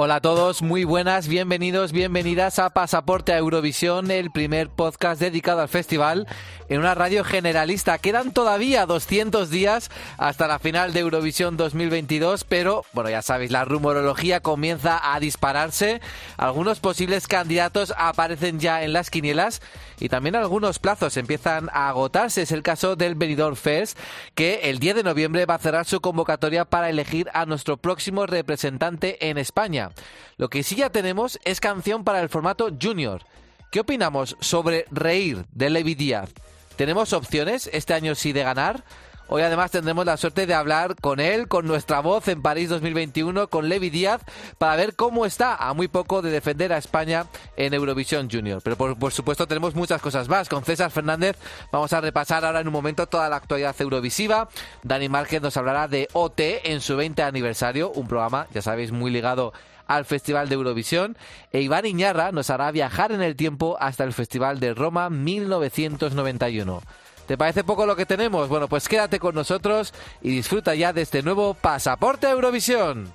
Hola a todos, muy buenas, bienvenidos, bienvenidas a Pasaporte a Eurovisión, el primer podcast dedicado al festival en una radio generalista. Quedan todavía 200 días hasta la final de Eurovisión 2022, pero bueno, ya sabéis, la rumorología comienza a dispararse. Algunos posibles candidatos aparecen ya en las quinielas y también algunos plazos empiezan a agotarse. Es el caso del Benidorm Fest, que el 10 de noviembre va a cerrar su convocatoria para elegir a nuestro próximo representante en España. Lo que sí ya tenemos es canción para el formato Junior. ¿Qué opinamos sobre Reír de Levi Díaz? ¿Tenemos opciones este año sí de ganar? Hoy además tendremos la suerte de hablar con él, con nuestra voz en París 2021, con Levi Díaz, para ver cómo está a muy poco de defender a España en Eurovisión Junior. Pero por, supuesto tenemos muchas cosas más. Con César Fernández vamos a repasar ahora en un momento toda la actualidad eurovisiva. Dani Márquez nos hablará de OT en su 20 aniversario, un programa, ya sabéis, muy ligado al Festival de Eurovisión e Iván Iñarra nos hará viajar en el tiempo hasta el Festival de Roma 1991. ¿Te parece poco lo que tenemos? Bueno, pues quédate con nosotros y disfruta ya de este nuevo Pasaporte a Eurovisión.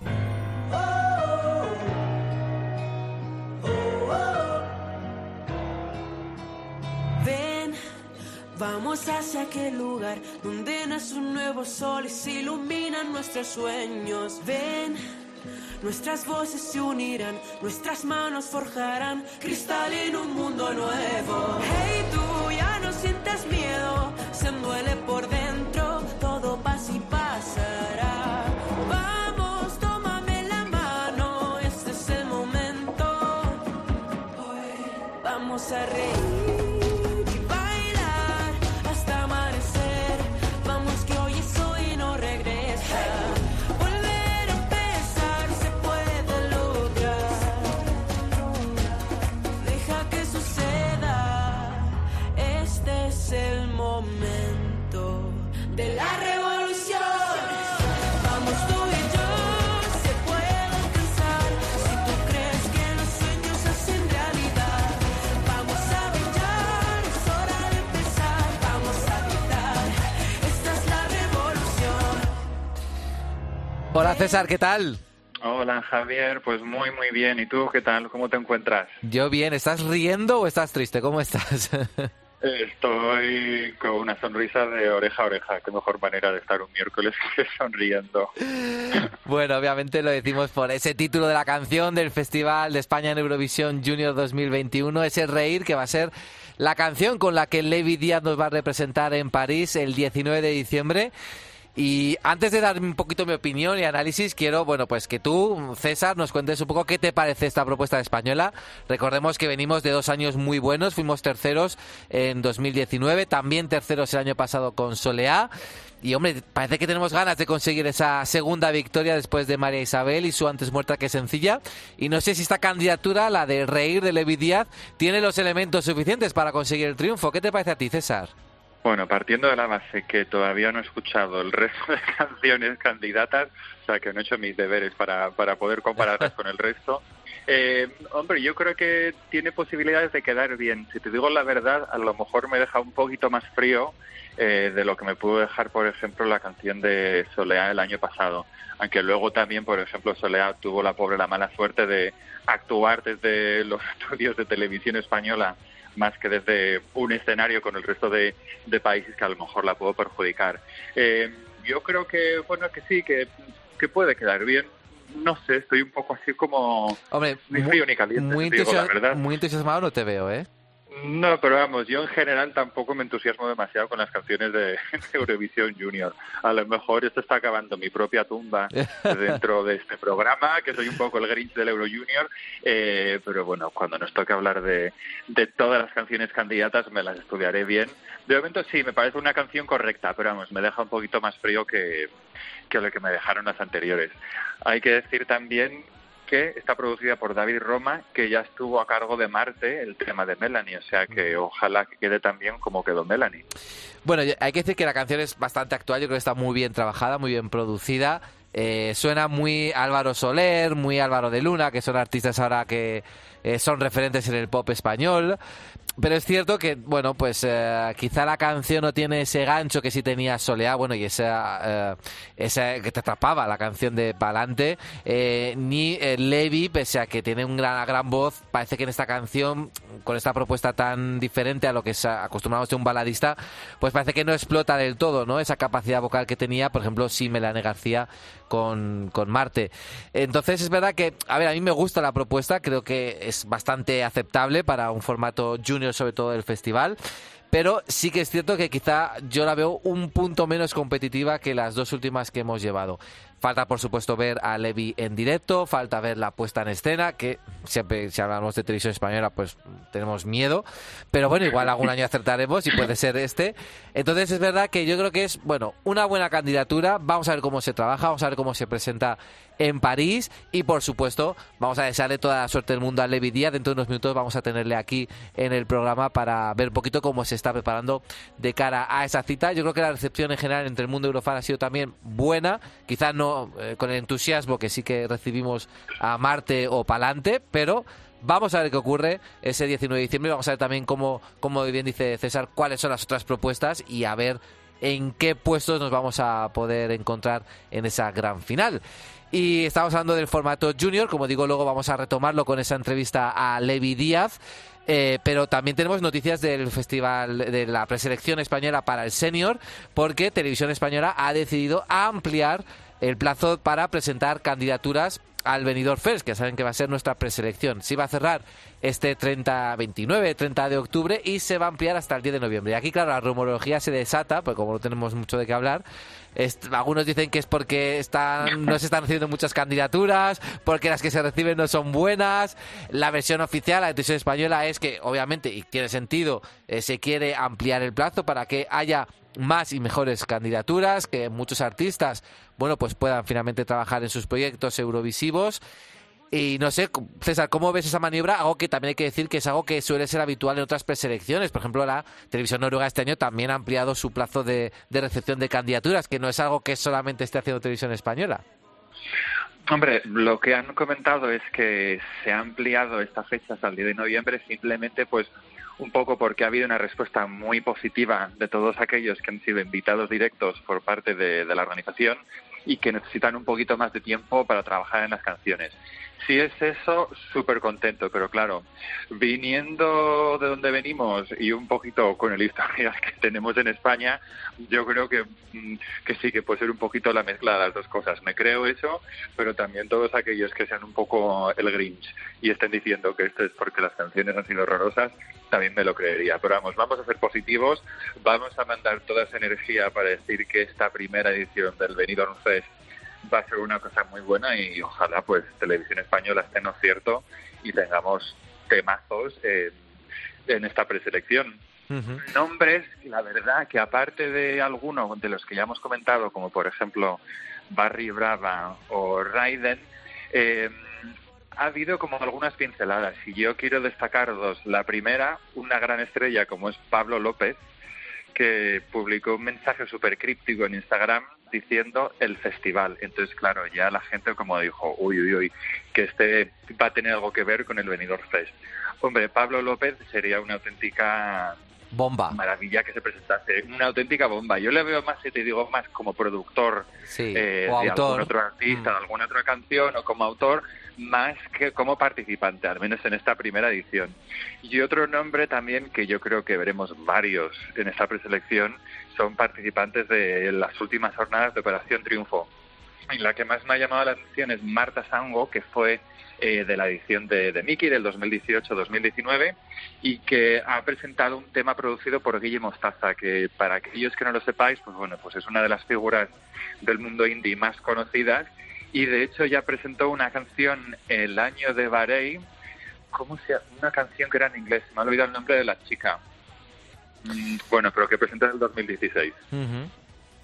Ven, Vamos hacia aquel lugar donde nace un nuevo sol y se iluminan nuestros sueños. Ven, nuestras voces se unirán, nuestras manos forjarán cristal en un mundo nuevo. Hey, tú ya no sientes miedo, se duele por dentro, todo pasa y pasará. Vamos, tómame la mano, este es el momento. Hoy vamos a reír. Hola César, ¿qué tal? Hola Javier, pues muy muy bien. ¿Y tú qué tal? ¿Cómo te encuentras? Yo bien. ¿Estás riendo o estás triste? ¿Cómo estás? Estoy con una sonrisa de oreja a oreja. Qué mejor manera de estar un miércoles que sonriendo. Bueno, obviamente lo decimos por ese título de la canción del Festival de España en Eurovisión Junior 2021, ese reír que va a ser la canción con la que Levi Díaz nos va a representar en París el 19 de diciembre. Y antes de dar un poquito mi opinión y análisis, quiero, bueno, pues que tú, César, nos cuentes un poco qué te parece esta propuesta española. Recordemos que venimos de dos años muy buenos, fuimos terceros en 2019, también terceros el año pasado con Soleá. Y hombre, parece que tenemos ganas de conseguir esa segunda victoria después de María Isabel y su antes muerta que sencilla. Y no sé si esta candidatura, la de Reír de Levi Díaz, tiene los elementos suficientes para conseguir el triunfo. ¿Qué te parece a ti, César? Bueno, partiendo de la base que todavía no he escuchado el resto de canciones candidatas, o sea que no he hecho mis deberes para, para poder compararlas con el resto, eh, hombre, yo creo que tiene posibilidades de quedar bien. Si te digo la verdad, a lo mejor me deja un poquito más frío eh, de lo que me pudo dejar, por ejemplo, la canción de Soleá el año pasado. Aunque luego también, por ejemplo, Soleá tuvo la pobre la mala suerte de actuar desde los estudios de televisión española más que desde un escenario con el resto de, países que a lo mejor la puedo perjudicar. Eh, yo creo que, bueno, que sí, que, que puede quedar bien no sé, estoy un poco así como Hombre, ni frío ni caliente. Muy, muy entusiasmado no te veo, ¿eh? No, pero vamos, yo en general tampoco me entusiasmo demasiado con las canciones de, Eurovisión Junior. A lo mejor esto está acabando mi propia tumba dentro de este programa, que soy un poco el Grinch del Euro Junior, eh, pero bueno, cuando nos toque hablar de, de todas las canciones candidatas me las estudiaré bien. De momento sí, me parece una canción correcta, pero vamos, me deja un poquito más frío que, que lo que me dejaron las anteriores. Hay que decir también que está producida por David Roma, que ya estuvo a cargo de Marte el tema de Melanie, o sea que ojalá que quede tan bien como quedó Melanie. Bueno, hay que decir que la canción es bastante actual, yo creo que está muy bien trabajada, muy bien producida. Eh, suena muy Álvaro Soler, muy Álvaro de Luna, que son artistas ahora que eh, son referentes en el pop español. Pero es cierto que, bueno, pues eh, quizá la canción no tiene ese gancho que sí tenía Soleá, bueno, y esa, esa que te atrapaba, la canción de Palante, ni Levi, pese a que tiene una gran voz, parece que en esta canción, con esta propuesta tan diferente a lo que es acostumbrado a un baladista, pues parece que no explota del todo, ¿no? Esa capacidad vocal que tenía, por ejemplo, si Melanie García con, con Marte. Entonces es verdad que, a ver, a mí me gusta la propuesta, creo que es bastante aceptable para un formato junior, sobre todo del festival pero sí que es cierto que quizá yo la veo un punto menos competitiva que las dos últimas que hemos llevado. Falta, por supuesto, ver a Levi en directo, falta ver la puesta en escena, que siempre, si hablamos de televisión española, pues tenemos miedo. Pero bueno, igual algún año acertaremos y puede ser este. Entonces es verdad que yo creo que es, bueno, una buena candidatura. Vamos a ver cómo se trabaja, vamos a ver cómo se presenta en París y por supuesto vamos a desearle toda la suerte del mundo a Levi Díaz. Dentro de unos minutos vamos a tenerle aquí en el programa para ver un poquito cómo se está preparando de cara a esa cita. Yo creo que la recepción en general entre el mundo eurofan ha sido también buena, quizás no eh, con el entusiasmo que sí que recibimos a Marte o Palante, pero vamos a ver qué ocurre ese 19 de diciembre. Vamos a ver también cómo, como bien dice César, cuáles son las otras propuestas y a ver en qué puestos nos vamos a poder encontrar en esa gran final. Y estamos hablando del formato junior, como digo, luego vamos a retomarlo con esa entrevista a Levi Díaz. Eh, pero también tenemos noticias del festival de la preselección española para el senior, porque Televisión Española ha decidido ampliar el plazo para presentar candidaturas al venidor Fest, que saben que va a ser nuestra preselección. Se va a cerrar este 30, 29, 30 de octubre y se va a ampliar hasta el 10 de noviembre. Y aquí, claro, la rumorología se desata, pues como no tenemos mucho de qué hablar, algunos dicen que es porque están, no se están recibiendo muchas candidaturas, porque las que se reciben no son buenas. La versión oficial, la decisión española, es que, obviamente, y tiene sentido, eh, se quiere ampliar el plazo para que haya más y mejores candidaturas, que muchos artistas, bueno, pues puedan finalmente trabajar en sus proyectos eurovisivos. Y no sé, César, ¿cómo ves esa maniobra? Algo que también hay que decir que es algo que suele ser habitual en otras preselecciones. Por ejemplo, la televisión noruega este año también ha ampliado su plazo de, recepción de candidaturas, que no es algo que solamente esté haciendo televisión española. Hombre, lo que han comentado es que se ha ampliado esta fecha hasta el 10 de noviembre simplemente pues un poco porque ha habido una respuesta muy positiva de todos aquellos que han sido invitados directos por parte de, la organización y que necesitan un poquito más de tiempo para trabajar en las canciones. Si es eso, súper contento, pero claro, viniendo de donde venimos y un poquito con el historial que tenemos en España, yo creo que, mm, que sí, que puede ser un poquito la mezcla de las dos cosas. Me creo eso, pero también todos aquellos que sean un poco el Grinch y estén diciendo que esto es porque las canciones han sido horrorosas, también me lo creería. Pero vamos, vamos a ser positivos, vamos a mandar toda esa energía para decir que esta primera edición del Benidorm Fest va a ser una cosa muy buena y ojalá pues Televisión Española esté en lo cierto y tengamos temazos en, esta preselección. Nombres, la verdad que aparte de algunos de los que ya hemos comentado, como por ejemplo Barry Brava o Raiden, eh, ha habido como algunas pinceladas y yo quiero destacar dos. La primera, una gran estrella como es Pablo López, que publicó un mensaje súper críptico en Instagram diciendo el festival. Entonces, claro, ya la gente como dijo, uy, uy, uy, que este va a tener algo que ver con el Benidorm Fest. Hombre, Pablo López sería una auténtica bomba. Maravilla que se presentase, una auténtica bomba. Yo le veo más, si te digo, más como productor eh, de algún otro artista, de mm. alguna otra canción, o como autor, más que como participante, al menos en esta primera edición. Y otro nombre también que yo creo que veremos varios en esta preselección son participantes de las últimas jornadas de Operación Triunfo. La que más me ha llamado la atención es Marta Sango, que fue eh, de la edición de, de Mickey del 2018-2019 y que ha presentado un tema producido por Guille Mostaza, que para aquellos que no lo sepáis, pues bueno, pues es una de las figuras del mundo indie más conocidas y de hecho ya presentó una canción el año de Bahrein, ¿cómo se? Una canción que era en inglés, me ha olvidado el nombre de la chica. Mm, bueno, pero que presentó en el 2016.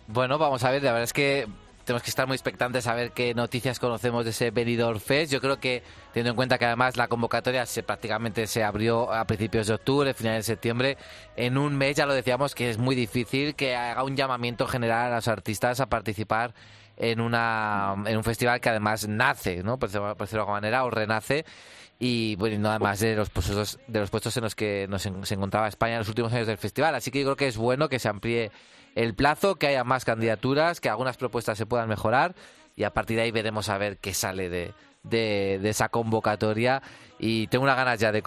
Bueno, vamos a ver, la verdad es que tenemos que estar muy expectantes a ver qué noticias conocemos de ese Benidorm Fest. Yo creo que, teniendo en cuenta que además la convocatoria se prácticamente se abrió a principios de octubre, finales de septiembre, en un mes ya lo decíamos que es muy difícil que haga un llamamiento general a los artistas a participar en, una, en un festival que además nace, ¿no? por decirlo de alguna manera, o renace y bueno, nada más de los puestos de los puestos en los que nos se encontraba España en los últimos años del festival. Así que yo creo que es bueno que se amplíe el plazo, que haya más candidaturas, que algunas propuestas se puedan mejorar y a partir de ahí veremos a ver qué sale de, de, de esa convocatoria y tengo unas ganas ya de,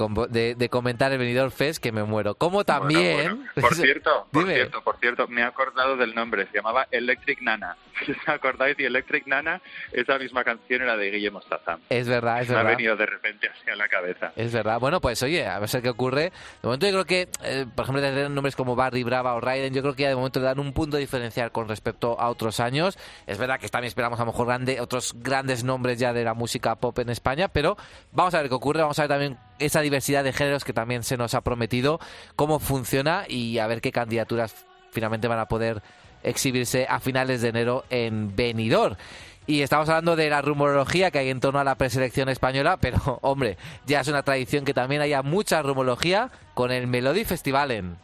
de, comentar el Benidorm Fest que me muero. Como también... Por cierto, por cierto, por cierto, me he acordado del nombre, se llamaba Electric Nana. Os acordáis, y Electric Nana, esa misma canción era de Guillermo Stazam. Es verdad, es verdad. Me ha venido de repente así a la cabeza. Es verdad. Bueno, pues oye, a ver qué ocurre. De momento yo creo que, eh, por ejemplo, tener nombres como Barry Brava o Raiden, yo creo que ya de momento dan un punto diferencial con respecto a otros años. Es verdad que también esperamos a lo mejor grande, otros grandes nombres ya de la música pop en España, pero vamos a ver qué ocurre vamos a ver también esa diversidad de géneros que también se nos ha prometido, cómo funciona y a ver qué candidaturas finalmente van a poder exhibirse a finales de enero en Benidorm. Y estamos hablando de la rumorología que hay en torno a la preselección española, pero hombre, ya es una tradición que también haya mucha rumorología con el Melody Festivalen.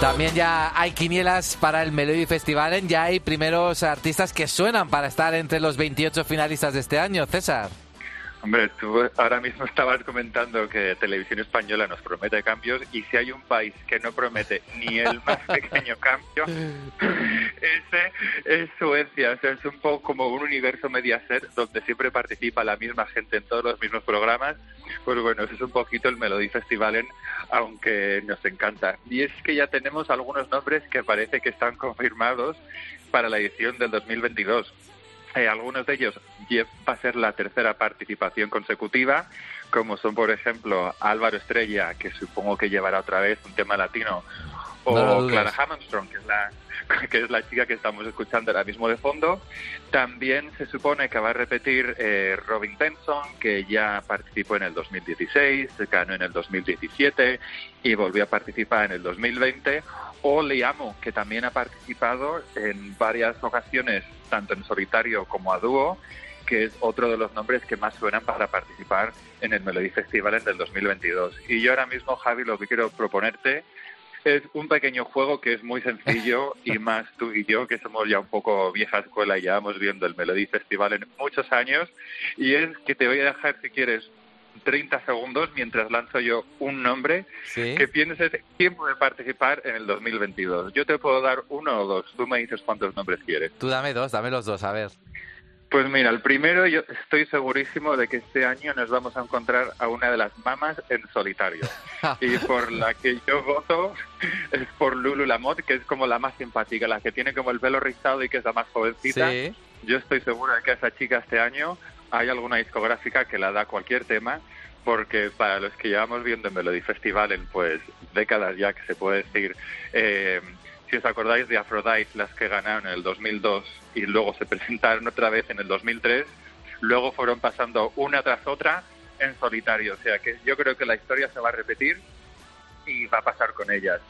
También ya hay quinielas para el Melody Festival, ya hay primeros artistas que suenan para estar entre los 28 finalistas de este año, César. Hombre, tú ahora mismo estabas comentando que Televisión Española nos promete cambios y si hay un país que no promete ni el más pequeño cambio, ese es Suecia. O sea, es un poco como un universo Mediaset donde siempre participa la misma gente en todos los mismos programas. Pues bueno, ese es un poquito el Melody Festivalen, aunque nos encanta. Y es que ya tenemos algunos nombres que parece que están confirmados para la edición del 2022 eh, algunos de ellos va a ser la tercera participación consecutiva, como son, por ejemplo, Álvaro Estrella, que supongo que llevará otra vez un tema latino, o Clara Hammondstrong, que es la que es la chica que estamos escuchando ahora mismo de fondo. También se supone que va a repetir eh, Robin Benson, que ya participó en el 2016, ganó en el 2017 y volvió a participar en el 2020. O Liamo, que también ha participado en varias ocasiones, tanto en solitario como a dúo, que es otro de los nombres que más suenan para participar en el Melody Festival en el 2022. Y yo ahora mismo, Javi, lo que quiero proponerte es un pequeño juego que es muy sencillo y más tú y yo, que somos ya un poco vieja escuela y llevamos viendo el Melody Festival en muchos años, y es que te voy a dejar, si quieres, 30 segundos mientras lanzo yo un nombre que pienses quién puede participar en el 2022. Yo te puedo dar uno o dos, tú me dices cuántos nombres quieres. Tú dame dos, dame los dos, a ver. Pues mira, el primero yo estoy segurísimo de que este año nos vamos a encontrar a una de las mamas en solitario. y por la que yo voto es por Lulu Lamotte, que es como la más simpática, la que tiene como el pelo rizado y que es la más jovencita. Yo estoy segura de que a esa chica este año hay alguna discográfica que la da cualquier tema, porque para los que llevamos viendo en Melody Festival en pues décadas ya que se puede decir, eh, si os acordáis de Aphrodite, las que ganaron en el 2002 y luego se presentaron otra vez en el 2003, luego fueron pasando una tras otra en solitario. O sea que yo creo que la historia se va a repetir y va a pasar con ellas.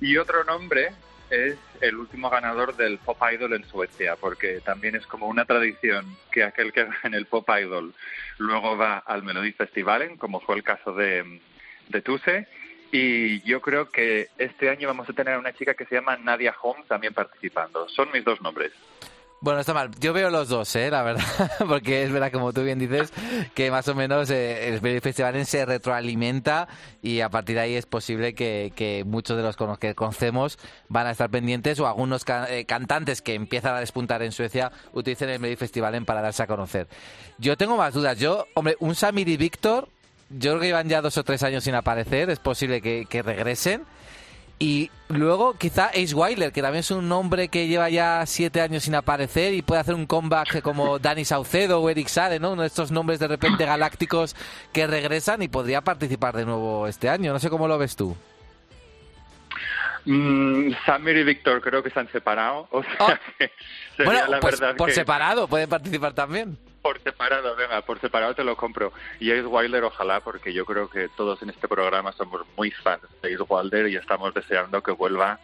Y otro nombre es el último ganador del Pop Idol en Suecia, porque también es como una tradición que aquel que en el Pop Idol luego va al Melody Festivalen, como fue el caso de, de Tuse, y yo creo que este año vamos a tener a una chica que se llama Nadia Holmes también participando. Son mis dos nombres. Bueno, está mal. Yo veo los dos, ¿eh? la verdad, porque es verdad, como tú bien dices, que más o menos eh, el festival se retroalimenta y a partir de ahí es posible que, muchos de los que conocemos van a estar pendientes o algunos eh, cantantes que empiezan a despuntar en Suecia utilicen el Melody Festival para darse a conocer. Yo tengo más dudas. Yo, hombre, un Samir y Víctor yo creo que llevan ya dos o tres años sin aparecer, es posible que, regresen. Y luego quizá Ace Wilder, que también es un nombre que lleva ya siete años sin aparecer y puede hacer un comeback como Danny Saucedo o Eric Sade, ¿no? Uno de estos nombres de repente galácticos que regresan y podría participar de nuevo este año. No sé cómo lo ves tú. Mm, Samir y Víctor creo que se han separado. O sea, Oh. que sería Bueno, la pues verdad por que separado pueden participar también. Por separado, venga, por separado te lo compro. Y Ace Wilder, ojalá, porque yo creo que todos en este programa somos muy fans de Ace Wilder y estamos deseando que vuelva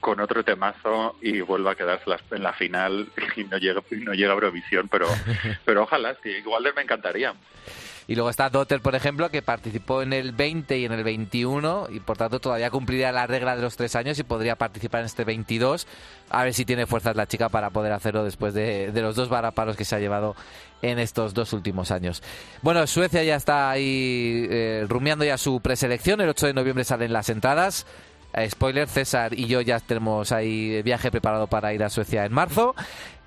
con otro temazo y vuelva a quedarse en la final y no llega, no llega a Eurovisión, pero, pero ojalá, sí, Ace Wilder me encantaría. Y luego está Dotter, por ejemplo, que participó en el 20 y en el 21 y por tanto todavía cumpliría la regla de los tres años y podría participar en este 22. A ver si tiene fuerzas la chica para poder hacerlo después de, de los dos varaparos que se ha llevado en estos dos últimos años. Bueno, Suecia ya está ahí eh, rumiando ya su preselección. El 8 de noviembre salen las entradas. Eh, spoiler, César y yo ya tenemos ahí viaje preparado para ir a Suecia en marzo.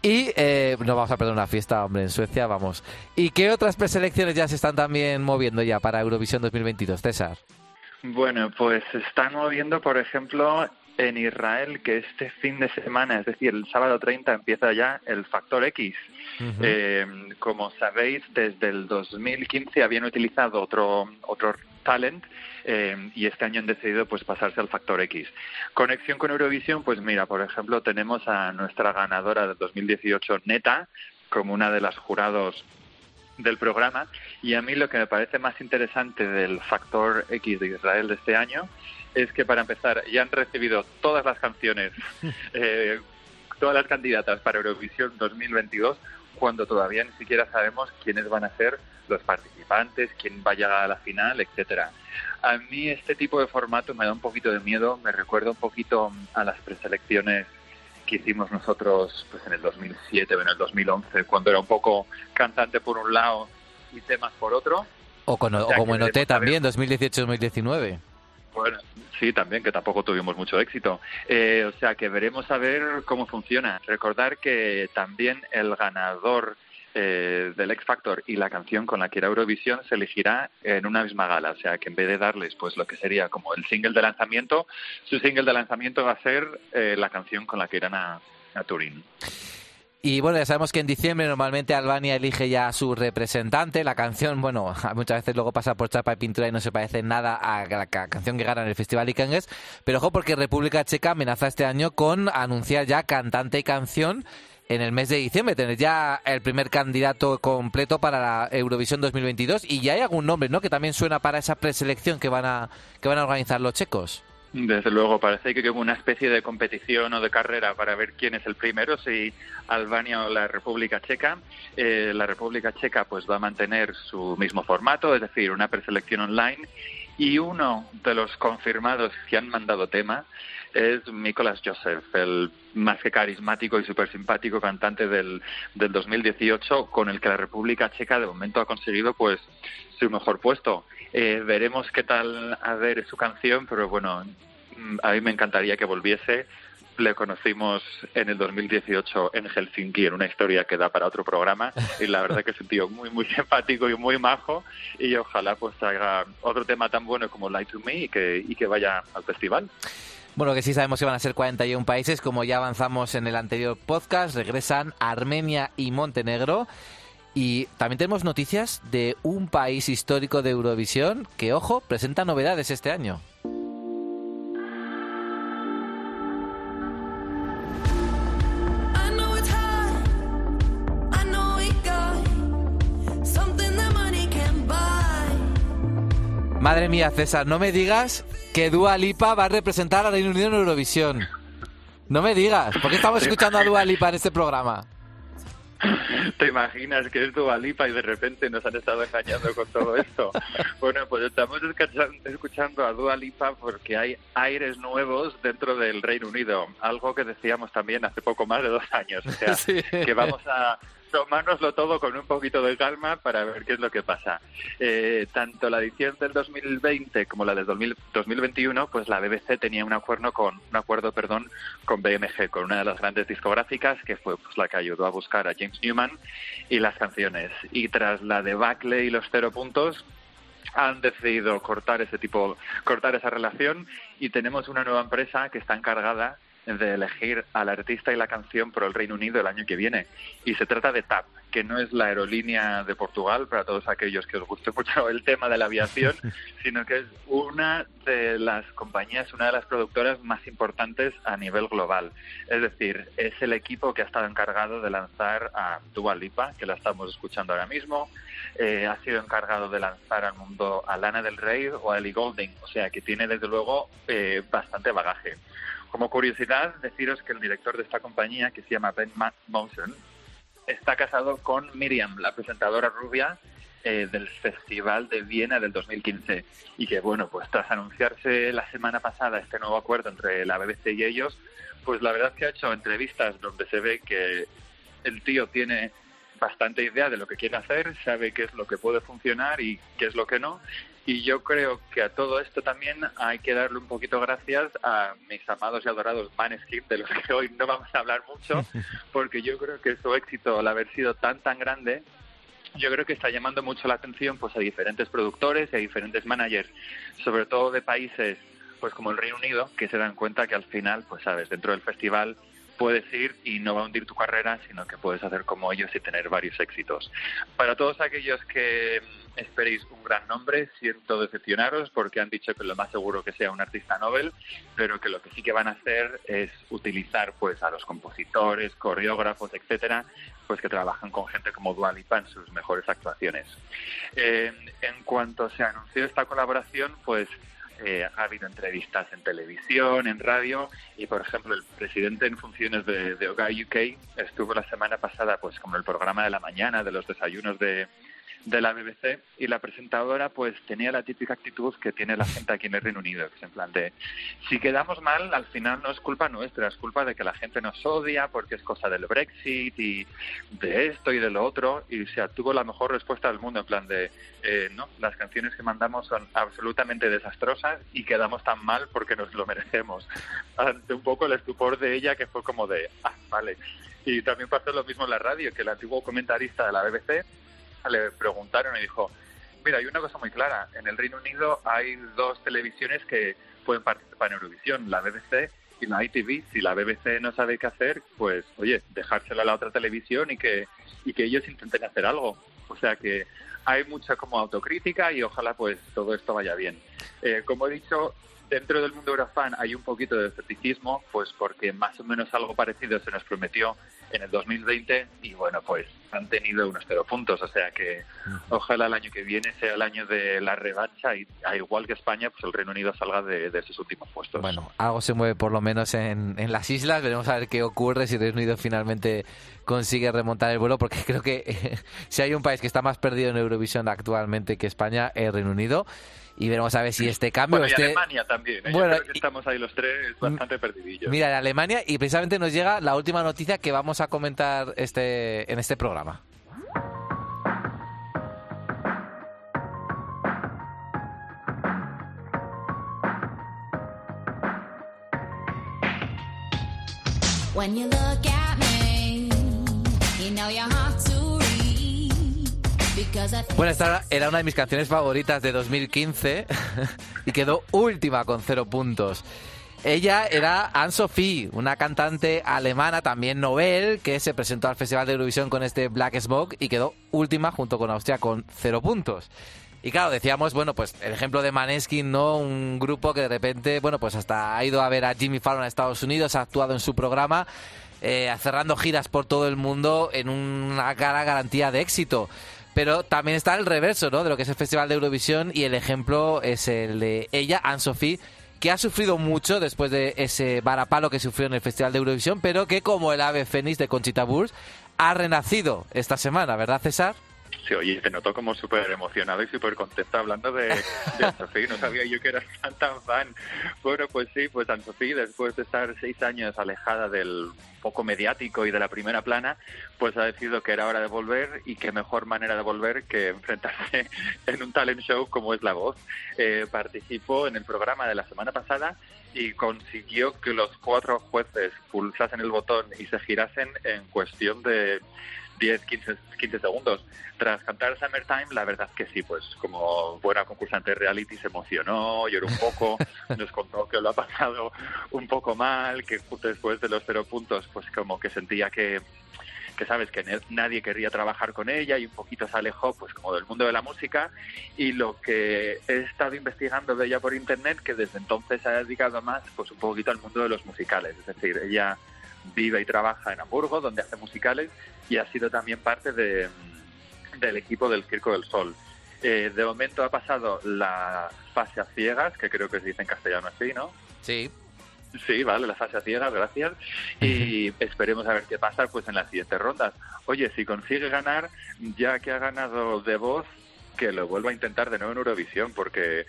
Y eh, no vamos a perder una fiesta, hombre, en Suecia, vamos. ¿Y qué otras preselecciones ya se están también moviendo ya para Eurovisión 2022, César? Bueno, pues se están moviendo, por ejemplo, en Israel, que este fin de semana, es decir, el sábado 30 empieza ya el Factor X. Eh, como sabéis, desde el 2015 habían utilizado otro, otro talent eh, y este año han decidido pues pasarse al Factor X. Conexión con Eurovisión, pues mira, por ejemplo, tenemos a nuestra ganadora del 2018, Neta, como una de las jurados del programa y a mí lo que me parece más interesante del Factor X de Israel de este año es que para empezar ya han recibido todas las canciones, eh, todas las candidatas para Eurovisión 2022 cuando todavía ni siquiera sabemos quiénes van a ser los participantes, quién va a llegar a la final, etcétera. A mí este tipo de formato me da un poquito de miedo, me recuerda un poquito a las preselecciones que hicimos nosotros pues en el 2007 o en el 2011, cuando era un poco cantante por un lado y temas por otro. O, con- o sea, como en OT también, 2018-2019. Bueno, sí, también, que tampoco tuvimos mucho éxito. Eh, o sea, que veremos a ver cómo funciona. Recordar que también el ganador eh, del X Factor y la canción con la que irá Eurovisión se elegirá en una misma gala. O sea, que en vez de darles pues lo que sería como el single de lanzamiento, su single de lanzamiento va a ser eh, la canción con la que irán a, a Turín. Y bueno, ya sabemos que en diciembre normalmente Albania elige ya a su representante. La canción, bueno, muchas veces luego pasa por chapa y pintura y no se parece nada a la ca- canción que gana en el Festival Ikengues. Pero ojo, porque República Checa amenaza este año con anunciar ya cantante y canción en el mes de diciembre. Tener ya el primer candidato completo para la Eurovisión 2022. Y ya hay algún nombre, ¿no? Que también suena para esa preselección que van a, que van a organizar los checos. Desde luego, parece que como una especie de competición o de carrera para ver quién es el primero, si Albania o la República Checa. Eh, la República Checa pues va a mantener su mismo formato, es decir, una preselección online. Y uno de los confirmados que han mandado tema es Nicolas Joseph, el más que carismático y súper simpático cantante del, del 2018, con el que la República Checa de momento ha conseguido pues su mejor puesto. Eh, veremos qué tal a ver su canción, pero bueno, mm, a mí me encantaría que volviese. Le conocimos en el 2018 en Helsinki en una historia que da para otro programa y la verdad que es un tío muy muy simpático y muy majo y ojalá pues haga otro tema tan bueno como Light to Me y que, y que vaya al festival. Bueno, que sí sabemos que van a ser 41 países, como ya avanzamos en el anterior podcast, regresan Armenia y Montenegro. Y también tenemos noticias de un país histórico de Eurovisión que, ojo, presenta novedades este año. Madre mía, César, no me digas que Dua Lipa va a representar a Reino Unido en Eurovisión. No me digas, ¿por qué estamos escuchando a Dua Lipa en este programa? ¿Te imaginas que es Dua Lipa y de repente nos han estado engañando con todo esto? Bueno, pues estamos escuchando, a Dua Lipa porque hay aires nuevos dentro del Reino Unido, algo que decíamos también hace poco más de dos años. O sea, Sí. que vamos a tomárnoslo todo con un poquito de calma para ver qué es lo que pasa. Eh, tanto la edición del 2020 como la del 2000 2021, pues la BBC tenía un acuerdo con un acuerdo, perdón, con BMG, con una de las grandes discográficas que fue pues, la que ayudó a buscar a James Newman y las canciones. Y tras la debacle y los cero puntos, han decidido cortar ese tipo, cortar esa relación y tenemos una nueva empresa que está encargada de elegir al artista y la canción por el Reino Unido el año que viene. Y se trata de TAP, que no es la aerolínea de Portugal, para todos aquellos que os guste mucho el tema de la aviación, sino que es una de las compañías, una de las productoras más importantes a nivel global. Es decir, es el equipo que ha estado encargado de lanzar a Dua Lipa, que la estamos escuchando ahora mismo, eh, ha sido encargado de lanzar al mundo a Lana del Rey o a Ellie Goulding, o sea que tiene desde luego eh, bastante bagaje. Como curiosidad, deciros que el director de esta compañía, que se llama Ben Mosen, está casado con Miriam, la presentadora rubia eh, del Festival de Viena del 2015. Y que, bueno, pues tras anunciarse la semana pasada este nuevo acuerdo entre la BBC y ellos, pues la verdad es que ha hecho entrevistas donde se ve que el tío tiene bastante idea de lo que quiere hacer, sabe qué es lo que puede funcionar y qué es lo que no. Y yo creo que a todo esto también hay que darle un poquito gracias a mis amados y adorados Maneskin, de los que hoy no vamos a hablar mucho, porque yo creo que su éxito, al haber sido tan, tan grande, yo creo que está llamando mucho la atención pues a diferentes productores y a diferentes managers, sobre todo de países pues como el Reino Unido, que se dan cuenta que al final, pues sabes, dentro del festival puedes ir y no va a hundir tu carrera, sino que puedes hacer como ellos y tener varios éxitos. Para todos aquellos que mm, esperéis un gran nombre, siento decepcionaros porque han dicho que lo más seguro que sea un artista Nobel, pero que lo que sí que van a hacer es utilizar pues a los compositores, coreógrafos, etcétera, pues que trabajan con gente como Dua Lipa en sus mejores actuaciones. Eh, en cuanto se anunció esta colaboración, pues eh, ha habido entrevistas en televisión, en radio y, por ejemplo, el presidente en funciones de, de UK estuvo la semana pasada, pues, como el programa de la mañana de los desayunos de, de la BBC y la presentadora pues tenía la típica actitud que tiene la gente aquí en el Reino Unido, que es en plan de si quedamos mal al final no es culpa nuestra, es culpa de que la gente nos odia porque es cosa del Brexit y de esto y de lo otro y se tuvo la mejor respuesta del mundo en plan de eh, no, las canciones que mandamos son absolutamente desastrosas y quedamos tan mal porque nos lo merecemos. Ante un poco el estupor de ella que fue como de, ah, vale. Y también pasó lo mismo en la radio, que el antiguo comentarista de la BBC le preguntaron y dijo, mira, hay una cosa muy clara, en el Reino Unido hay dos televisiones que pueden participar en Eurovisión, la BBC y la ITV. Si la BBC no sabe qué hacer, pues oye, dejársela a la otra televisión y que, y que ellos intenten hacer algo. O sea que hay mucha como autocrítica y ojalá pues todo esto vaya bien. Eh, como he dicho, dentro del mundo Eurofan hay un poquito de escepticismo, pues porque más o menos algo parecido se nos prometió en el 2020 y bueno, pues han tenido unos cero puntos, o sea que ojalá el año que viene sea el año de la revancha y a igual que España, pues el Reino Unido salga de, de sus últimos puestos. Bueno, algo se mueve por lo menos en, en las islas, veremos a ver qué ocurre si el Reino Unido finalmente consigue remontar el vuelo, porque creo que si hay un país que está más perdido en Eurovisión actualmente que España, es el Reino Unido y veremos a ver si este cambio... Bueno, y este... Alemania también. ¿eh? Bueno, Yo creo que estamos ahí los tres bastante perdidillos. Mira, de Alemania y precisamente nos llega la última noticia que vamos a comentar este en este programa. When you look at me, you know your heart bueno, esta era una de mis canciones favoritas de 2015 y quedó última con cero puntos. Ella era Anne-Sophie, una cantante alemana, también Nobel, que se presentó al Festival de Eurovisión con este Black Smoke y quedó última junto con Austria con cero puntos. Y claro, decíamos, bueno, pues el ejemplo de Maneskin, ¿no? Un grupo que de repente, bueno, pues hasta ha ido a ver a Jimmy Fallon a Estados Unidos, ha actuado en su programa, eh, cerrando giras por todo el mundo en una cara garantía de éxito. Pero también está el reverso, ¿no? De lo que es el Festival de Eurovisión y el ejemplo es el de ella, Anne-Sophie, que ha sufrido mucho después de ese varapalo que sufrió en el Festival de Eurovisión, pero que como el ave fénix de Conchita Wurst ha renacido esta semana, ¿verdad, César? Sí, oye, te noto como súper emocionado y súper contento hablando de, de No sabía yo que eras tan, tan fan. Bueno, pues sí, pues Anne-Sophie, después de estar seis años alejada del poco mediático y de la primera plana, pues ha decidido que era hora de volver y qué mejor manera de volver que enfrentarse en un talent show como es La Voz. Eh, participó en el programa de la semana pasada y consiguió que los cuatro jueces pulsasen el botón y se girasen en cuestión de 10, 15, 15 segundos. Tras cantar Summertime, la verdad que sí, pues como buena concursante de reality se emocionó, lloró un poco, nos contó que lo ha pasado un poco mal, que después de los cero puntos, pues como que sentía que que sabes que nadie querría trabajar con ella y un poquito se alejó pues como del mundo de la música y lo que he estado investigando de ella por internet que desde entonces se ha dedicado más pues un poquito al mundo de los musicales es decir ella vive y trabaja en Hamburgo donde hace musicales y ha sido también parte de, del equipo del Circo del Sol eh, de momento ha pasado la fase a ciegas que creo que se dice en castellano así no sí Sí, vale, la fase a ciegas, gracias. Y esperemos a ver qué pasa pues en las siguientes rondas. Oye, si consigue ganar, ya que ha ganado de voz, que lo vuelva a intentar de nuevo en Eurovisión, porque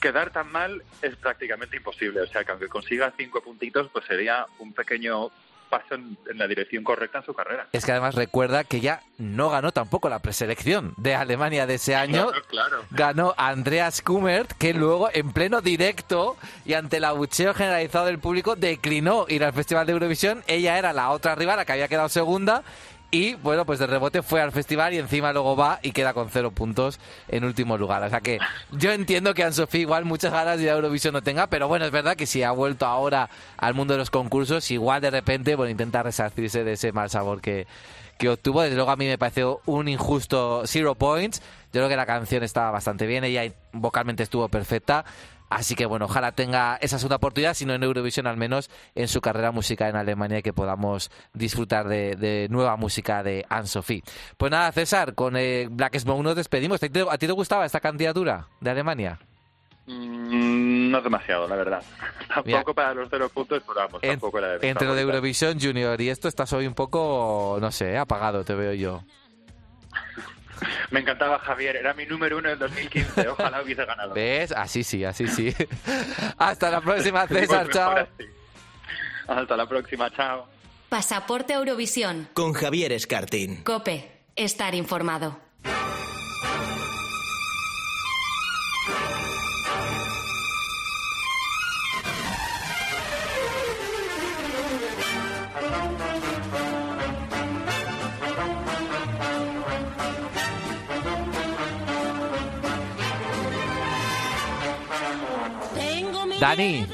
quedar tan mal es prácticamente imposible. O sea, que aunque consiga cinco puntitos, pues sería un pequeño paso en, la dirección correcta en su carrera. Es que además recuerda que ya no ganó tampoco la preselección de Alemania de ese año. Claro, Ganó Andreas Kummert, que luego en pleno directo y ante el abucheo generalizado del público declinó ir al Festival de Eurovisión. Ella era la otra rival, la que había quedado segunda y bueno, pues de rebote fue al festival y encima luego va y queda con cero puntos en último lugar. O sea que yo entiendo que Anne-Sophie igual muchas ganas de Eurovisión no tenga, pero bueno, es verdad que si ha vuelto ahora al mundo de los concursos, igual de repente, bueno, intenta resarcirse de ese mal sabor que, que obtuvo. Desde luego a mí me pareció un injusto zero points. Yo creo que la canción estaba bastante bien, ella vocalmente estuvo perfecta. Así que bueno, ojalá tenga esa segunda oportunidad, sino en Eurovisión al menos en su carrera musical en Alemania y que podamos disfrutar de, nueva música de Anne-Sophie. Pues nada, César, con eh, Black Smoke nos despedimos. ¿A ti te gustaba esta candidatura de Alemania? Mm, no demasiado, la verdad. Tampoco para los cero puntos, pero vamos, tampoco la de Entre lo de Eurovisión Junior y esto estás hoy un poco, no sé, apagado, te veo yo. Me encantaba Javier, era mi número uno del 2015, ojalá hubiese ganado. ¿Ves? Así sí, así sí. Hasta la próxima, César, chao. Hasta la próxima, chao. Pasaporte Eurovisión. Con Javier Escartín. Cope, estar informado. Dani.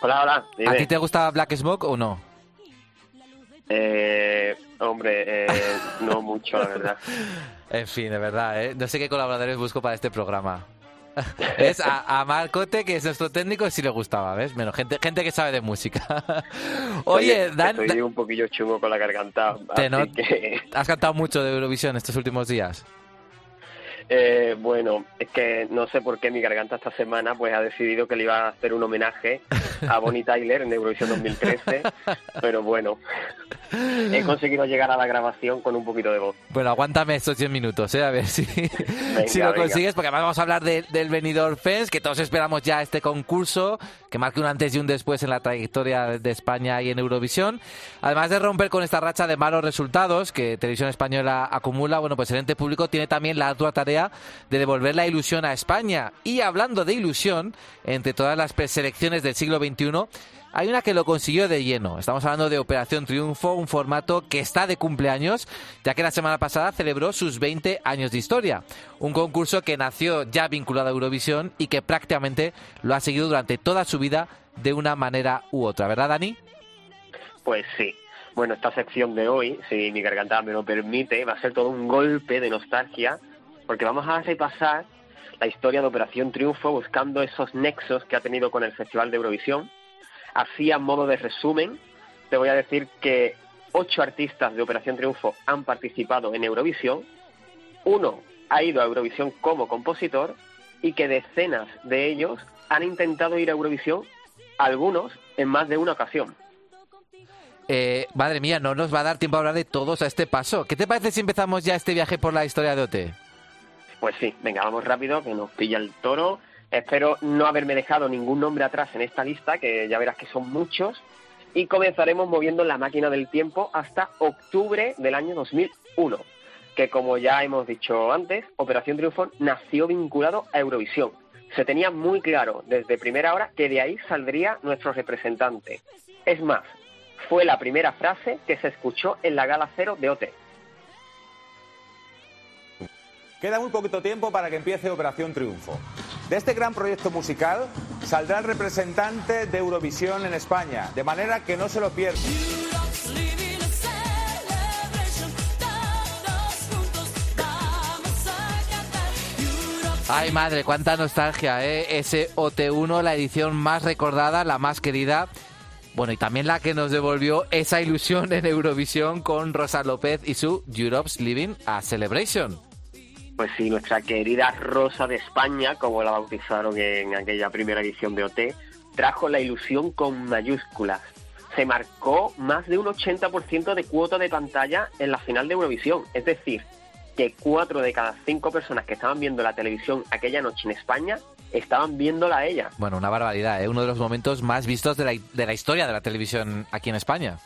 Hola, hola. ¿A ti te gusta Black Smoke o no? Eh, hombre, eh, no mucho, la verdad. En fin, de verdad, ¿eh? No sé qué colaboradores busco para este programa. Es a, Marcote, que es nuestro técnico, sí le gustaba, ¿ves? Menos gente, gente que sabe de música. Oye, Dan. Estoy un poquillo chungo con la garganta. ¿Has cantado mucho de Eurovisión estos últimos días? Eh, bueno, es que no sé por qué mi garganta esta semana pues ha decidido que le iba a hacer un homenaje a Bonnie Tyler en Eurovisión 2013, pero bueno, he conseguido llegar a la grabación con un poquito de voz. Bueno, aguántame estos 10 minutos, ¿eh? a ver si, si lo consigues, porque además vamos a hablar del Benidorm Fest, que todos esperamos ya este concurso, que marque un antes y un después en la trayectoria de España y en Eurovisión. Además de romper con esta racha de malos resultados que Televisión Española acumula, bueno, pues el ente público tiene también la dura tarea de devolver la ilusión a España. Y hablando de ilusión, entre todas las preselecciones del siglo XXI, hay una que lo consiguió de lleno. Estamos hablando de Operación Triunfo, un formato que está de cumpleaños, ya que la semana pasada celebró sus 20 años de historia. Un concurso que nació ya vinculado a Eurovisión y que prácticamente lo ha seguido durante toda su vida de una manera u otra, ¿verdad, Dani? Pues sí. Bueno, esta sección de hoy, si mi garganta me lo permite, va a ser todo un golpe de nostalgia, porque vamos a repasar la historia de Operación Triunfo buscando esos nexos que ha tenido con el Festival de Eurovisión Así, a modo de resumen, te voy a decir que ocho artistas de Operación Triunfo han participado en Eurovisión, uno ha ido a Eurovisión como compositor y que decenas de ellos han intentado ir a Eurovisión, algunos en más de una ocasión. Eh, madre mía, no nos va a dar tiempo a hablar de todos a este paso. ¿Qué te parece si empezamos ya este viaje por la historia de OT? Pues sí, venga, vamos rápido, que nos pilla el toro. Espero no haberme dejado ningún nombre atrás en esta lista, que ya verás que son muchos. Y comenzaremos moviendo la máquina del tiempo hasta octubre del año 2001, que como ya hemos dicho antes, Operación Triunfo nació vinculado a Eurovisión. Se tenía muy claro desde primera hora que de ahí saldría nuestro representante. Es más, fue la primera frase que se escuchó en la gala cero de OT. Queda muy poquito tiempo para que empiece Operación Triunfo. De este gran proyecto musical saldrá el representante de Eurovisión en España, de manera que no se lo pierda. Ay madre, cuánta nostalgia, ¿eh? Ese OT1, la edición más recordada, la más querida. Bueno, y también la que nos devolvió esa ilusión en Eurovisión con Rosa López y su Europe's Living a Celebration. Pues sí, nuestra querida Rosa de España, como la bautizaron en aquella primera edición de OT, trajo la ilusión con mayúsculas. Se marcó más de un 80% de cuota de pantalla en la final de Eurovisión. Es decir, que cuatro de cada cinco personas que estaban viendo la televisión aquella noche en España estaban viéndola a ella. Bueno, una barbaridad, ¿eh? uno de los momentos más vistos de la, de la historia de la televisión aquí en España.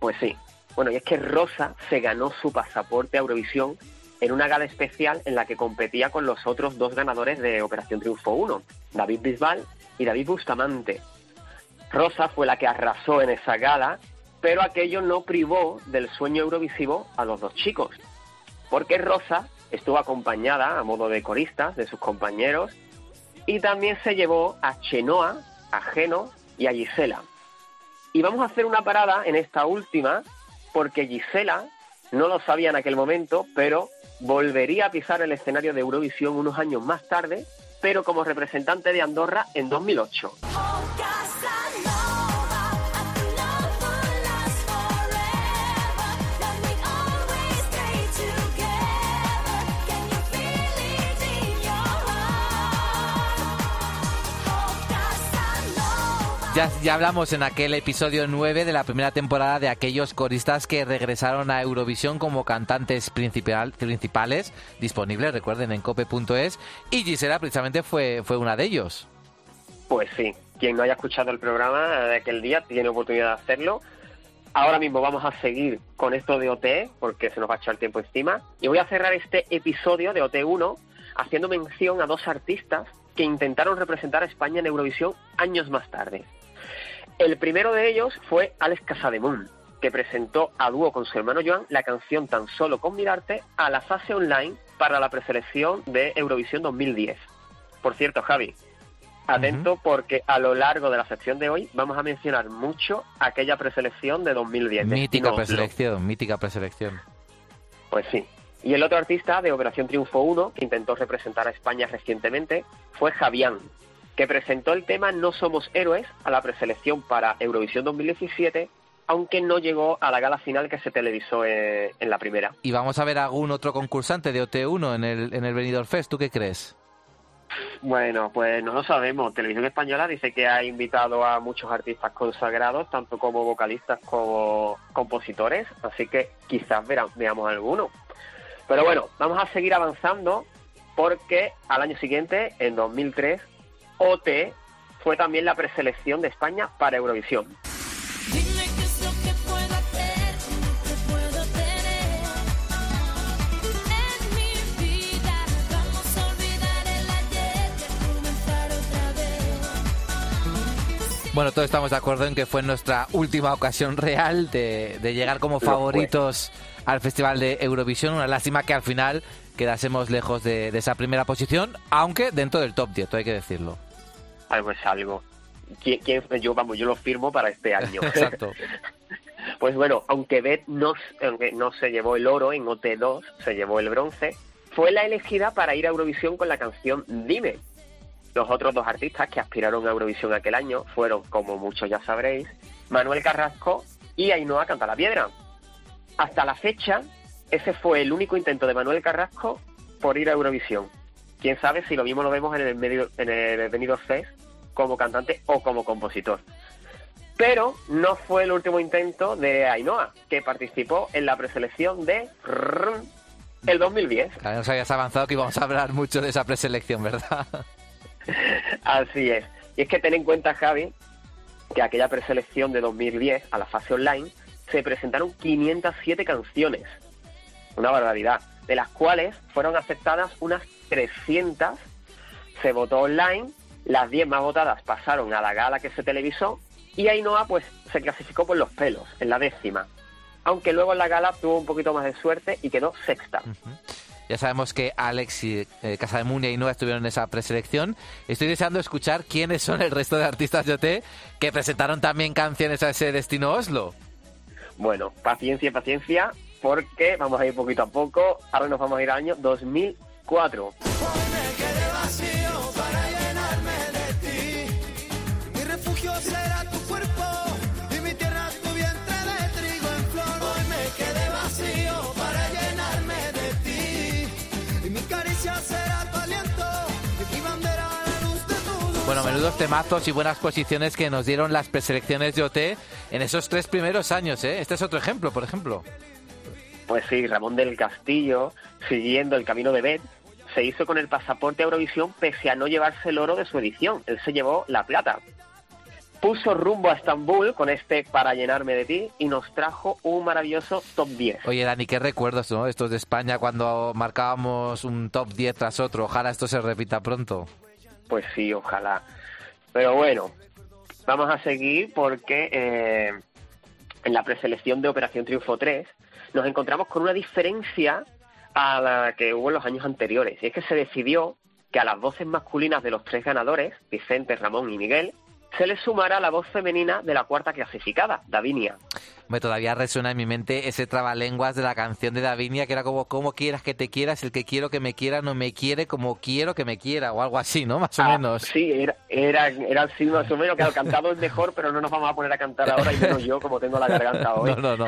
Pues sí. Bueno, y es que Rosa se ganó su pasaporte a Eurovisión en una gala especial en la que competía con los otros dos ganadores de Operación Triunfo 1, David Bisbal y David Bustamante. Rosa fue la que arrasó en esa gala, pero aquello no privó del sueño eurovisivo a los dos chicos, porque Rosa estuvo acompañada a modo de coristas de sus compañeros y también se llevó a Chenoa, a Geno y a Gisela. Y vamos a hacer una parada en esta última porque Gisela no lo sabía en aquel momento, pero volvería a pisar el escenario de Eurovisión unos años más tarde, pero como representante de Andorra en 2008. Ya, hablamos en aquel episodio 9 de la primera temporada de aquellos coristas que regresaron a Eurovisión como cantantes principal, principales, disponibles, recuerden, en cope.es, y Gisela precisamente fue, fue una de ellos. Pues sí, quien no haya escuchado el programa de aquel día tiene oportunidad de hacerlo. Ahora mismo vamos a seguir con esto de OT, porque se nos va a echar el tiempo encima, y voy a cerrar este episodio de OT1 haciendo mención a dos artistas que intentaron representar a España en Eurovisión años más tarde. El primero de ellos fue Alex Casademun, que presentó a dúo con su hermano Joan la canción Tan solo con mirarte a la fase online para la preselección de Eurovisión 2010. Por cierto, Javi, atento porque a lo largo de la sección de hoy vamos a mencionar mucho aquella preselección de 2010. Mítica preselección, mítica preselección. Pues sí. Y el otro artista de Operación Triunfo 1, que intentó representar a España recientemente, fue Javián, que presentó el tema No Somos Héroes a la preselección para Eurovisión 2017, aunque no llegó a la gala final que se televisó en, la primera. ¿Y vamos a ver algún otro concursante de OT1 en el, en el Benidorm Fest? ¿Tú qué crees? Bueno, pues no lo sabemos. Televisión Española dice que ha invitado a muchos artistas consagrados, tanto como vocalistas como compositores, así que quizás veamos alguno. Pero bueno, vamos a seguir avanzando porque al año siguiente, en 2003, OT fue también la preselección de España para Eurovisión. Bueno, todos estamos de acuerdo en que fue nuestra última ocasión real de, llegar como favoritos al Festival de Eurovisión. Una lástima que al final quedásemos lejos de, de esa primera posición, aunque dentro del top 10, hay que decirlo algo es algo. ¿Quién, yo, vamos, yo lo firmo para este año. Exacto. pues bueno, aunque Beth no, aunque no se llevó el oro en OT2, se llevó el bronce, fue la elegida para ir a Eurovisión con la canción Dime. Los otros dos artistas que aspiraron a Eurovisión aquel año fueron, como muchos ya sabréis, Manuel Carrasco y Ainhoa Cantalapiedra. Hasta la fecha, ese fue el único intento de Manuel Carrasco por ir a Eurovisión quién sabe si lo mismo lo vemos en el, medio, en el Benidorm Fest como cantante o como compositor. Pero no fue el último intento de Ainhoa, que participó en la preselección de el 2010. Nos habías avanzado que íbamos a hablar mucho de esa preselección, ¿verdad? Así es. Y es que ten en cuenta, Javi, que aquella preselección de 2010 a la fase online se presentaron 507 canciones. Una barbaridad. De las cuales fueron aceptadas unas 300 se votó online, las 10 más votadas pasaron a la gala que se televisó y Ainhoa pues se clasificó por los pelos, en la décima. Aunque luego en la gala tuvo un poquito más de suerte y quedó sexta. Ya sabemos que Alex y eh, Casademun y Ainhoa estuvieron en esa preselección. Estoy deseando escuchar quiénes son el resto de artistas de OT que presentaron también canciones a ese destino Oslo. Bueno, paciencia, paciencia, porque vamos a ir poquito a poco. Ahora nos vamos a ir al año 2000 4. Bueno, menudos temazos y buenas posiciones que nos dieron las preselecciones de OT en esos tres primeros años, ¿eh? Este es otro ejemplo, por ejemplo. Pues sí, Ramón del Castillo, siguiendo el camino de Bet, se hizo con el pasaporte a Eurovisión pese a no llevarse el oro de su edición. Él se llevó la plata. Puso rumbo a Estambul con este Para llenarme de ti y nos trajo un maravilloso top 10. Oye, Dani, qué recuerdos, ¿no? Estos de España cuando marcábamos un top 10 tras otro. Ojalá esto se repita pronto. Pues sí, ojalá. Pero bueno, vamos a seguir porque eh, en la preselección de Operación Triunfo 3 nos encontramos con una diferencia a la que hubo en los años anteriores. Y es que se decidió que a las voces masculinas de los tres ganadores, Vicente, Ramón y Miguel, se les sumara la voz femenina de la cuarta clasificada, Davinia. Me todavía resuena en mi mente ese trabalenguas de la canción de Davinia que era como como quieras que te quieras, el que quiero que me quiera no me quiere como quiero que me quiera o algo así, ¿no? Más o Ah, menos. Sí, era, era, era así más o menos, que el cantado es mejor, pero no nos vamos a poner a cantar ahora y menos yo como tengo la garganta hoy. No, no, no.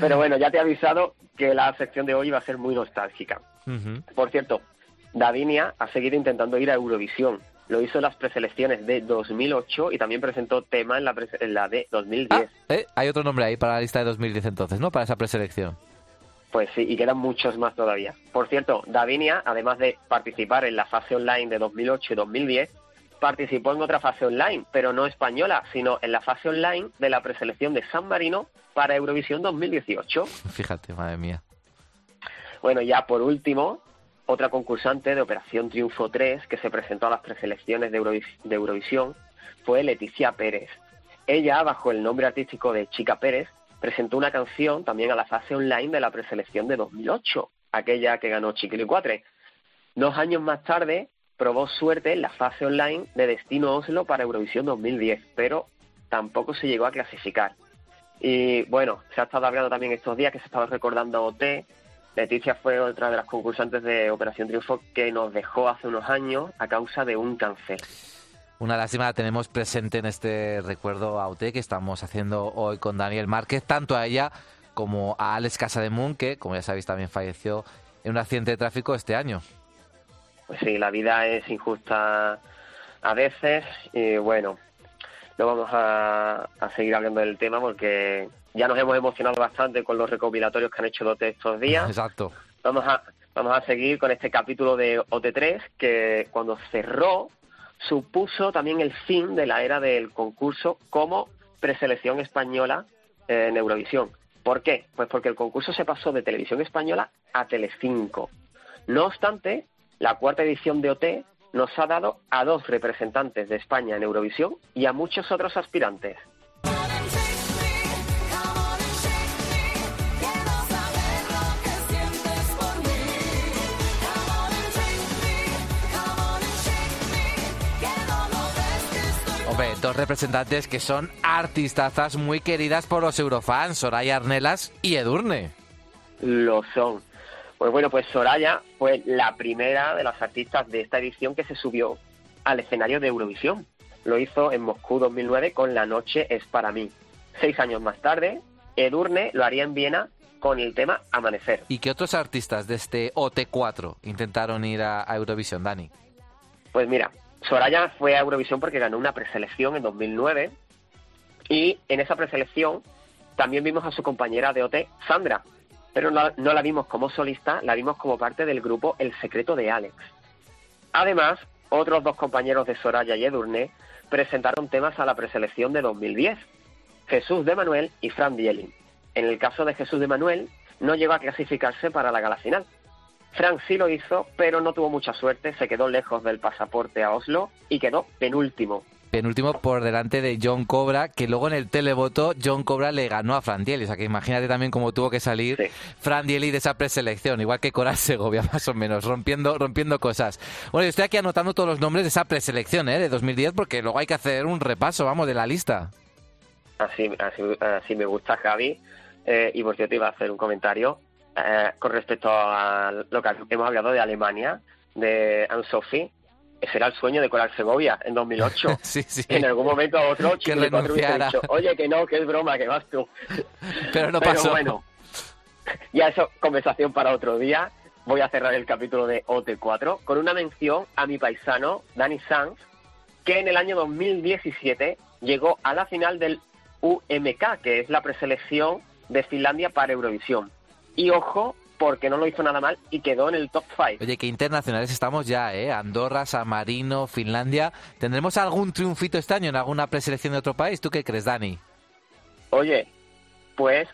Pero bueno, ya te he avisado que la sección de hoy va a ser muy nostálgica. Por cierto, Davinia ha seguido intentando ir a Eurovisión. Lo hizo en las preselecciones de 2008 y también presentó tema en la, en la de 2010. Ah, eh, hay otro nombre ahí para la lista de 2010 entonces, ¿no? Para esa preselección. Pues sí, y quedan muchos más todavía. Por cierto, Davinia, además de participar en la fase online de 2008 y 2010, participó en otra fase online, pero no española, sino en la fase online de la preselección de San Marino para Eurovisión 2018. Fíjate, madre mía. Bueno, ya por último, otra concursante de Operación Triunfo 3 que se presentó a las preselecciones de, Eurovis- de Eurovisión fue Leticia Pérez. Ella, bajo el nombre artístico de Chica Pérez, presentó una canción también a la fase online de la preselección de 2008, aquella que ganó Chiquilicuatre. Dos años más tarde, probó suerte en la fase online de Destino Oslo para Eurovisión 2010, pero tampoco se llegó a clasificar. Y bueno, se ha estado hablando también estos días que se estaba recordando a OT. Leticia fue otra de las concursantes de Operación Triunfo que nos dejó hace unos años a causa de un cáncer. Una lástima la tenemos presente en este recuerdo a UT que estamos haciendo hoy con Daniel Márquez, tanto a ella como a Alex Casademun, que, como ya sabéis, también falleció en un accidente de tráfico este año. Pues sí, la vida es injusta a veces y bueno, no vamos a, a seguir hablando del tema porque ya nos hemos emocionado bastante con los recopilatorios que han hecho de OT estos días. Exacto. Vamos a, vamos a seguir con este capítulo de OT3 que cuando cerró supuso también el fin de la era del concurso como preselección española en Eurovisión. ¿Por qué? Pues porque el concurso se pasó de Televisión Española a Telecinco. No obstante, la cuarta edición de OT nos ha dado a dos representantes de España en Eurovisión y a muchos otros aspirantes. Dos representantes que son artistazas muy queridas por los eurofans, Soraya Arnelas y Edurne. Lo son. Pues bueno, pues Soraya fue la primera de las artistas de esta edición que se subió al escenario de Eurovisión. Lo hizo en Moscú 2009 con La noche es para mí. Seis años más tarde, Edurne lo haría en Viena con el tema Amanecer. ¿Y qué otros artistas de este OT4 intentaron ir a, a Eurovisión, Dani? Pues mira, Soraya fue a Eurovisión porque ganó una preselección en 2009 y en esa preselección también vimos a su compañera de OT, Sandra, pero no, la vimos como solista, la vimos como parte del grupo El Secreto de Alex. Además, otros dos compañeros de Soraya y Edurne presentaron temas a la preselección de 2010, Jesús de Manuel y Fran Bielin. En el caso de Jesús de Manuel, no llegó a clasificarse para la gala final. Frank sí lo hizo, pero no tuvo mucha suerte, se quedó lejos del pasaporte a Oslo y quedó penúltimo. Penúltimo por delante de John Cobra, que luego en el televoto John Cobra le ganó a Fran Dieli. O sea que imagínate también cómo tuvo que salir Sí. Fran Dieli de esa preselección, igual que Coral Segovia, más o menos, rompiendo, rompiendo cosas. Bueno, yo estoy aquí anotando todos los nombres de esa preselección ¿eh? de 2010 porque luego hay que hacer un repaso, vamos, de la lista. Así, así, así me gusta, Javi. Eh, y por cierto, iba a hacer un comentario eh, con respecto a lo que hemos hablado de Alemania, de Anne-Sophie. Ese era el sueño de Coral Segovia en 2008. Sí, sí. En algún momento otro Que chico hubiese renunciara. dicho, oye, que no, que es broma, que vas tú. Pero no Pero pasó. bueno, ya eso, conversación para otro día. Voy a cerrar el capítulo de OT4 con una mención a mi paisano, Dani Sanz, que en el año 2017 llegó a la final del UMK, que es la preselección de Finlandia para Eurovisión. Y ojo, porque no lo hizo nada mal y quedó en el top 5. Oye, qué internacionales estamos ya, ¿eh? Andorra, San Marino, Finlandia. ¿Tendremos algún triunfito este año en alguna preselección de otro país? ¿Tú qué crees, Dani? Oye, pues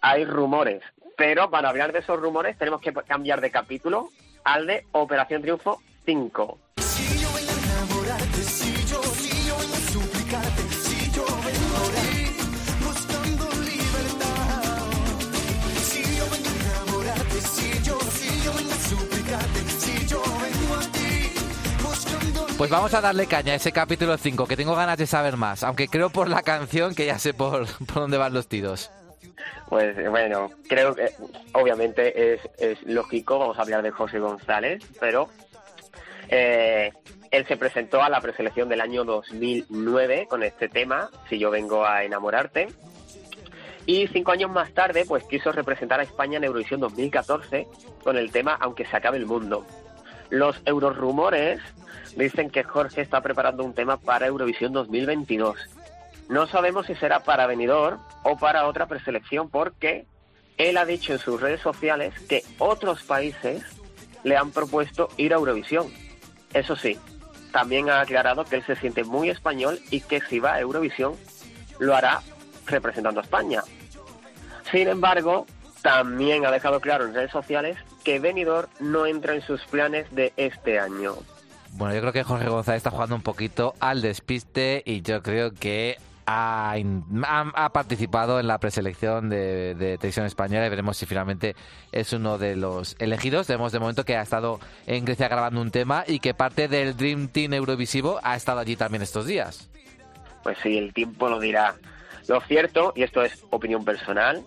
hay rumores, pero para hablar de esos rumores tenemos que cambiar de capítulo al de Operación Triunfo 5. Pues vamos a darle caña a ese capítulo 5, que tengo ganas de saber más, aunque creo por la canción que ya sé por, por dónde van los tiros. Pues bueno, creo que obviamente es, es lógico, vamos a hablar de José González, pero eh, él se presentó a la preselección del año 2009 con este tema, Si yo vengo a enamorarte, y cinco años más tarde pues quiso representar a España en Eurovisión 2014 con el tema Aunque se acabe el mundo. Los eurorumores dicen que Jorge está preparando un tema para Eurovisión 2022. No sabemos si será para Benidorm o para otra preselección porque él ha dicho en sus redes sociales que otros países le han propuesto ir a Eurovisión. Eso sí, también ha aclarado que él se siente muy español y que si va a Eurovisión lo hará representando a España. Sin embargo, también ha dejado claro en redes sociales que Benidorm no entra en sus planes de este año. Bueno, yo creo que Jorge González está jugando un poquito al despiste y yo creo que ha, in- ha- ha participado en la preselección de, de Televisión Española y veremos si finalmente es uno de los elegidos. Vemos de momento que ha estado en Grecia grabando un tema y que parte del Dream Team Eurovisivo ha estado allí también estos días. Pues sí, el tiempo lo dirá. Lo cierto, y esto es opinión personal,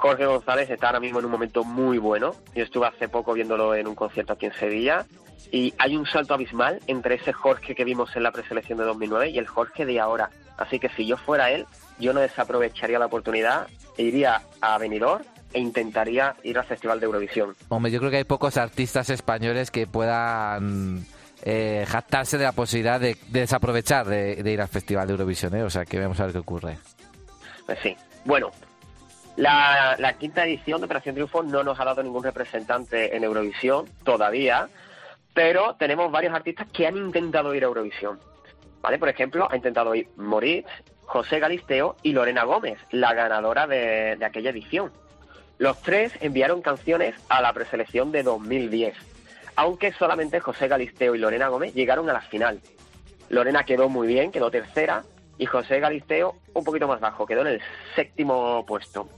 Jorge González está ahora mismo en un momento muy bueno. Yo estuve hace poco viéndolo en un concierto aquí en Sevilla y hay un salto abismal entre ese Jorge que vimos en la preselección de 2009 y el Jorge de ahora. Así que si yo fuera él, yo no desaprovecharía la oportunidad e iría a Benidorm e intentaría ir al Festival de Eurovisión. Hombre, yo creo que hay pocos artistas españoles que puedan eh, jactarse de la posibilidad de, de desaprovechar de, de ir al Festival de Eurovisión, ¿eh? o sea que vamos a ver qué ocurre. Pues sí. Bueno, la, quinta edición de Operación Triunfo no nos ha dado ningún representante en Eurovisión todavía, pero tenemos varios artistas que han intentado ir a Eurovisión. ¿Vale? Por ejemplo, ha intentado ir Moritz, José Galisteo y Lorena Gómez, la ganadora de aquella edición. Los tres enviaron canciones a la preselección de 2010, aunque solamente José Galisteo y Lorena Gómez llegaron a la final. Lorena quedó muy bien, quedó tercera, y José Galisteo un poquito más bajo, quedó en el séptimo puesto.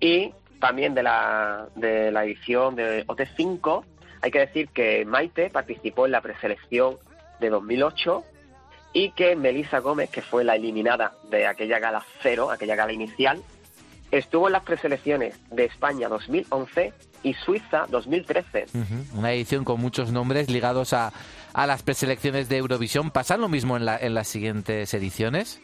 Y también de la, de la edición de OT5, hay que decir que Maite participó en la preselección de 2008 y que Melissa Gómez, que fue la eliminada de aquella gala cero, aquella gala inicial, estuvo en las preselecciones de España 2011 y Suiza 2013. Ujú, Una edición con muchos nombres ligados a, a las preselecciones de Eurovisión. ¿Pasa lo mismo en, la- en las siguientes ediciones?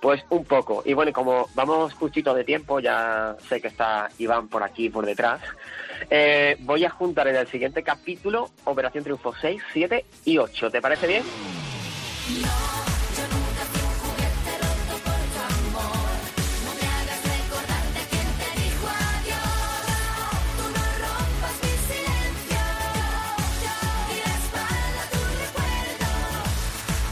Pues un poco. Y bueno, como vamos justito de tiempo, ya sé que está Iván por aquí, por detrás, eh, voy a juntar en el siguiente capítulo Operación Triunfo 6, 7 y 8. ¿Te parece bien?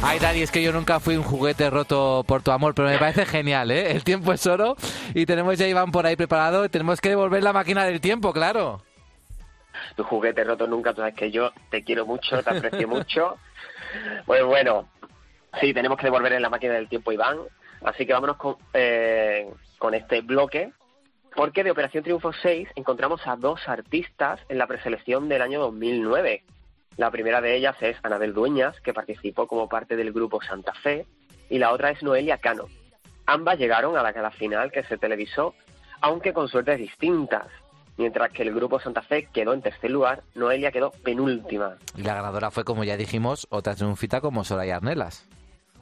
Ay, Dani, es que yo nunca fui un juguete roto por tu amor, pero me parece genial, ¿eh? El tiempo es oro y tenemos ya Iván por ahí preparado. Tenemos que devolver la máquina del tiempo, claro. Tu juguete roto nunca, tú sabes que yo te quiero mucho, te aprecio mucho. Pues bueno, Sí, tenemos que devolver en la máquina del tiempo Iván. Así que vámonos con, eh, con este bloque. Porque de Operación Triunfo 6 encontramos a dos artistas en la preselección del año 2009. La primera de ellas es Anabel Dueñas, que participó como parte del grupo Santa Fe, y la otra es Noelia Cano. Ambas llegaron a la gala final que se televisó, aunque con suertes distintas. Mientras que el grupo Santa Fe quedó en tercer lugar, Noelia quedó penúltima. Y la ganadora fue, como ya dijimos, otra triunfita como Soraya Arnelas.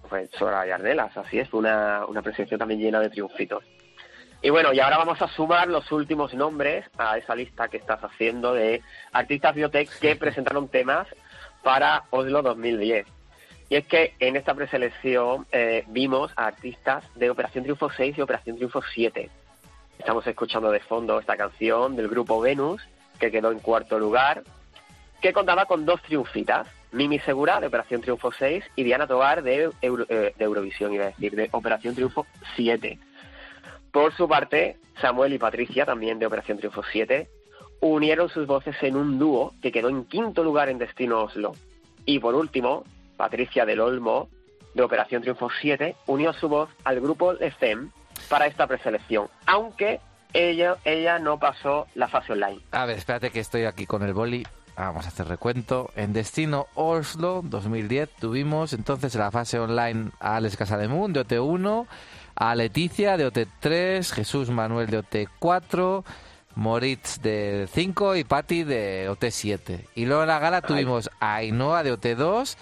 Fue Soraya Arnelas, así es, una, una preselección también llena de triunfitos. Y bueno, y ahora vamos a sumar los últimos nombres a esa lista que estás haciendo de artistas biotech que presentaron temas para Oslo 2010. Y es que en esta preselección eh, vimos a artistas de Operación Triunfo 6 y Operación Triunfo 7. Estamos escuchando de fondo esta canción del grupo Venus, que quedó en cuarto lugar, que contaba con dos triunfitas, Mimi Segura de Operación Triunfo 6 y Diana Tobar de, Euro- eh, de Eurovisión, iba a decir, de Operación Triunfo 7. Por su parte, Samuel y Patricia, también de Operación Triunfo 7, unieron sus voces en un dúo que quedó en quinto lugar en Destino Oslo. Y por último, Patricia del Olmo, de Operación Triunfo 7, unió su voz al grupo de FEM para esta preselección, aunque ella, ella no pasó la fase online. A ver, espérate que estoy aquí con el boli. Vamos a hacer recuento. En Destino Oslo 2010 tuvimos entonces en la fase online a Alex Casademun de OT1, a Leticia de OT3, Jesús Manuel de OT4, Moritz de 5 y Patti de OT7. Y luego en la gala tuvimos a Ainhoa de OT2,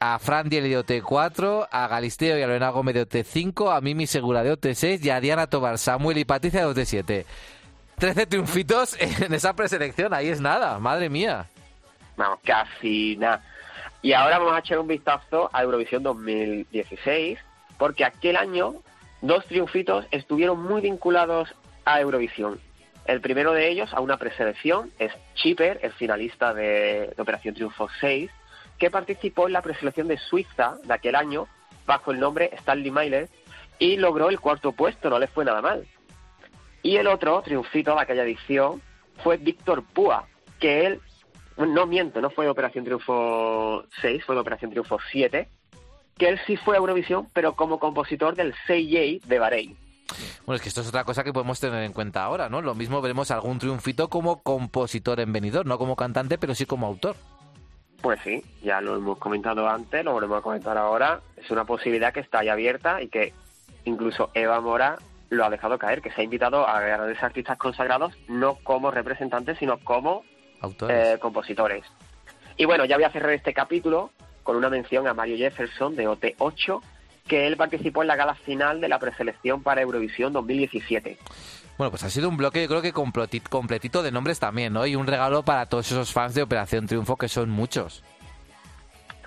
a Fran Diel de OT4, a Galisteo y a Lorena Gómez de OT5, a Mimi Segura de OT6 y a Diana Tobar, Samuel y Patricia de OT7. 13 triunfitos en esa preselección, ahí es nada, madre mía. Vamos, casi nada. Y ahora vamos a echar un vistazo a Eurovisión 2016, porque aquel año dos triunfitos estuvieron muy vinculados a Eurovisión. El primero de ellos a una preselección es Chipper, el finalista de, Operación Triunfo 6, que participó en la preselección de Suiza de aquel año bajo el nombre Stanley Myler y logró el cuarto puesto, no le fue nada mal. Y el otro triunfito de aquella edición fue Víctor Púa, que él, no miento, no fue Operación Triunfo 6, fue Operación Triunfo 7, que él sí fue a Eurovisión, pero como compositor del CJ de Bahrein. Bueno, es que esto es otra cosa que podemos tener en cuenta ahora, ¿no? Lo mismo veremos algún triunfito como compositor en venidor, no como cantante, pero sí como autor. Pues sí, ya lo hemos comentado antes, lo volvemos a comentar ahora. Es una posibilidad que está ahí abierta y que incluso Eva Mora lo ha dejado caer, que se ha invitado a grandes artistas consagrados, no como representantes, sino como Autores. eh, compositores. Y bueno, ya voy a cerrar este capítulo con una mención a Mario Jefferson de OT8, que él participó en la gala final de la preselección para Eurovisión 2017. Bueno, pues ha sido un bloque, yo creo que completi- completito de nombres también, ¿no? Y un regalo para todos esos fans de Operación Triunfo, que son muchos.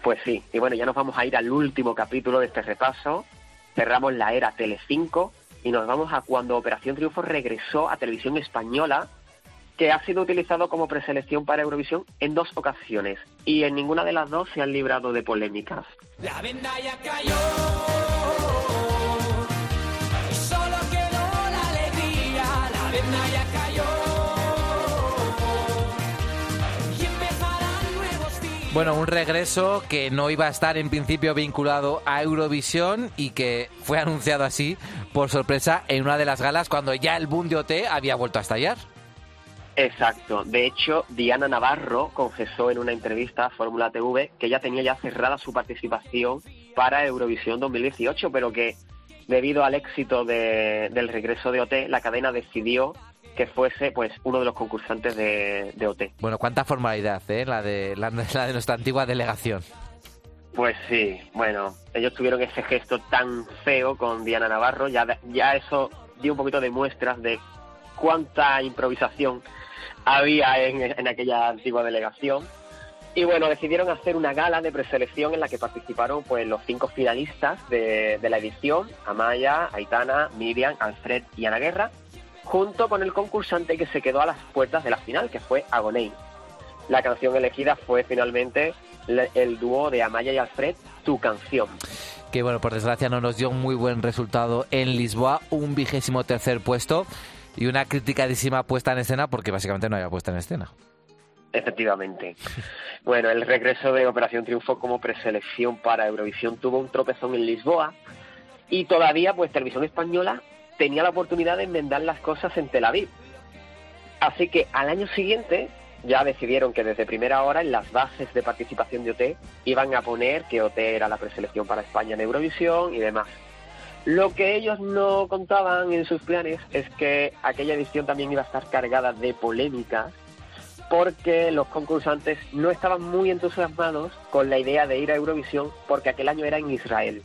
Pues sí, y bueno, ya nos vamos a ir al último capítulo de este repaso. Cerramos la era Telecinco y nos vamos a cuando Operación Triunfo regresó a televisión española, que ha sido utilizado como preselección para Eurovisión en dos ocasiones, y en ninguna de las dos se han librado de polémicas. La venda ya cayó. Solo quedó la alegría. La venda ya cayó. Y empezarán nuevos días. Bueno, un regreso que no iba a estar en principio vinculado a Eurovisión y que fue anunciado así por sorpresa en una de las galas cuando ya el boom de OT había vuelto a estallar. Exacto. De hecho, Diana Navarro confesó en una entrevista a Fórmula TV que ya tenía ya cerrada su participación para Eurovisión 2018, pero que debido al éxito de- del regreso de OT, la cadena decidió que fuese pues uno de los concursantes de, de OT. Bueno, cuánta formalidad, ¿eh? La de, la, la de nuestra antigua delegación. Pues sí, bueno, ellos tuvieron ese gesto tan feo con Diana Navarro, ya, ya eso dio un poquito de muestras de cuánta improvisación había en, en aquella antigua delegación. Y bueno, decidieron hacer una gala de preselección en la que participaron pues los cinco finalistas de, de la edición, Amaya, Aitana, Miriam, Alfred y Ana Guerra, junto con el concursante que se quedó a las puertas de la final, que fue Agoney. La canción elegida fue finalmente el dúo de Amaya y Alfred, Tu canción. Que bueno, por desgracia no nos dio un muy buen resultado en Lisboa, un vigésimo tercer puesto y una criticadísima puesta en escena porque básicamente no había puesta en escena. Efectivamente. Bueno, el regreso de Operación Triunfo como preselección para Eurovisión tuvo un tropezón en Lisboa y todavía pues Televisión Española tenía la oportunidad de enmendar las cosas en Tel Aviv. Así que al año siguiente ya decidieron que desde primera hora en las bases de participación de OT iban a poner que OT era la preselección para España en Eurovisión y demás. Lo que ellos no contaban en sus planes es que aquella edición también iba a estar cargada de polémicas porque los concursantes no estaban muy entusiasmados con la idea de ir a Eurovisión porque aquel año era en Israel.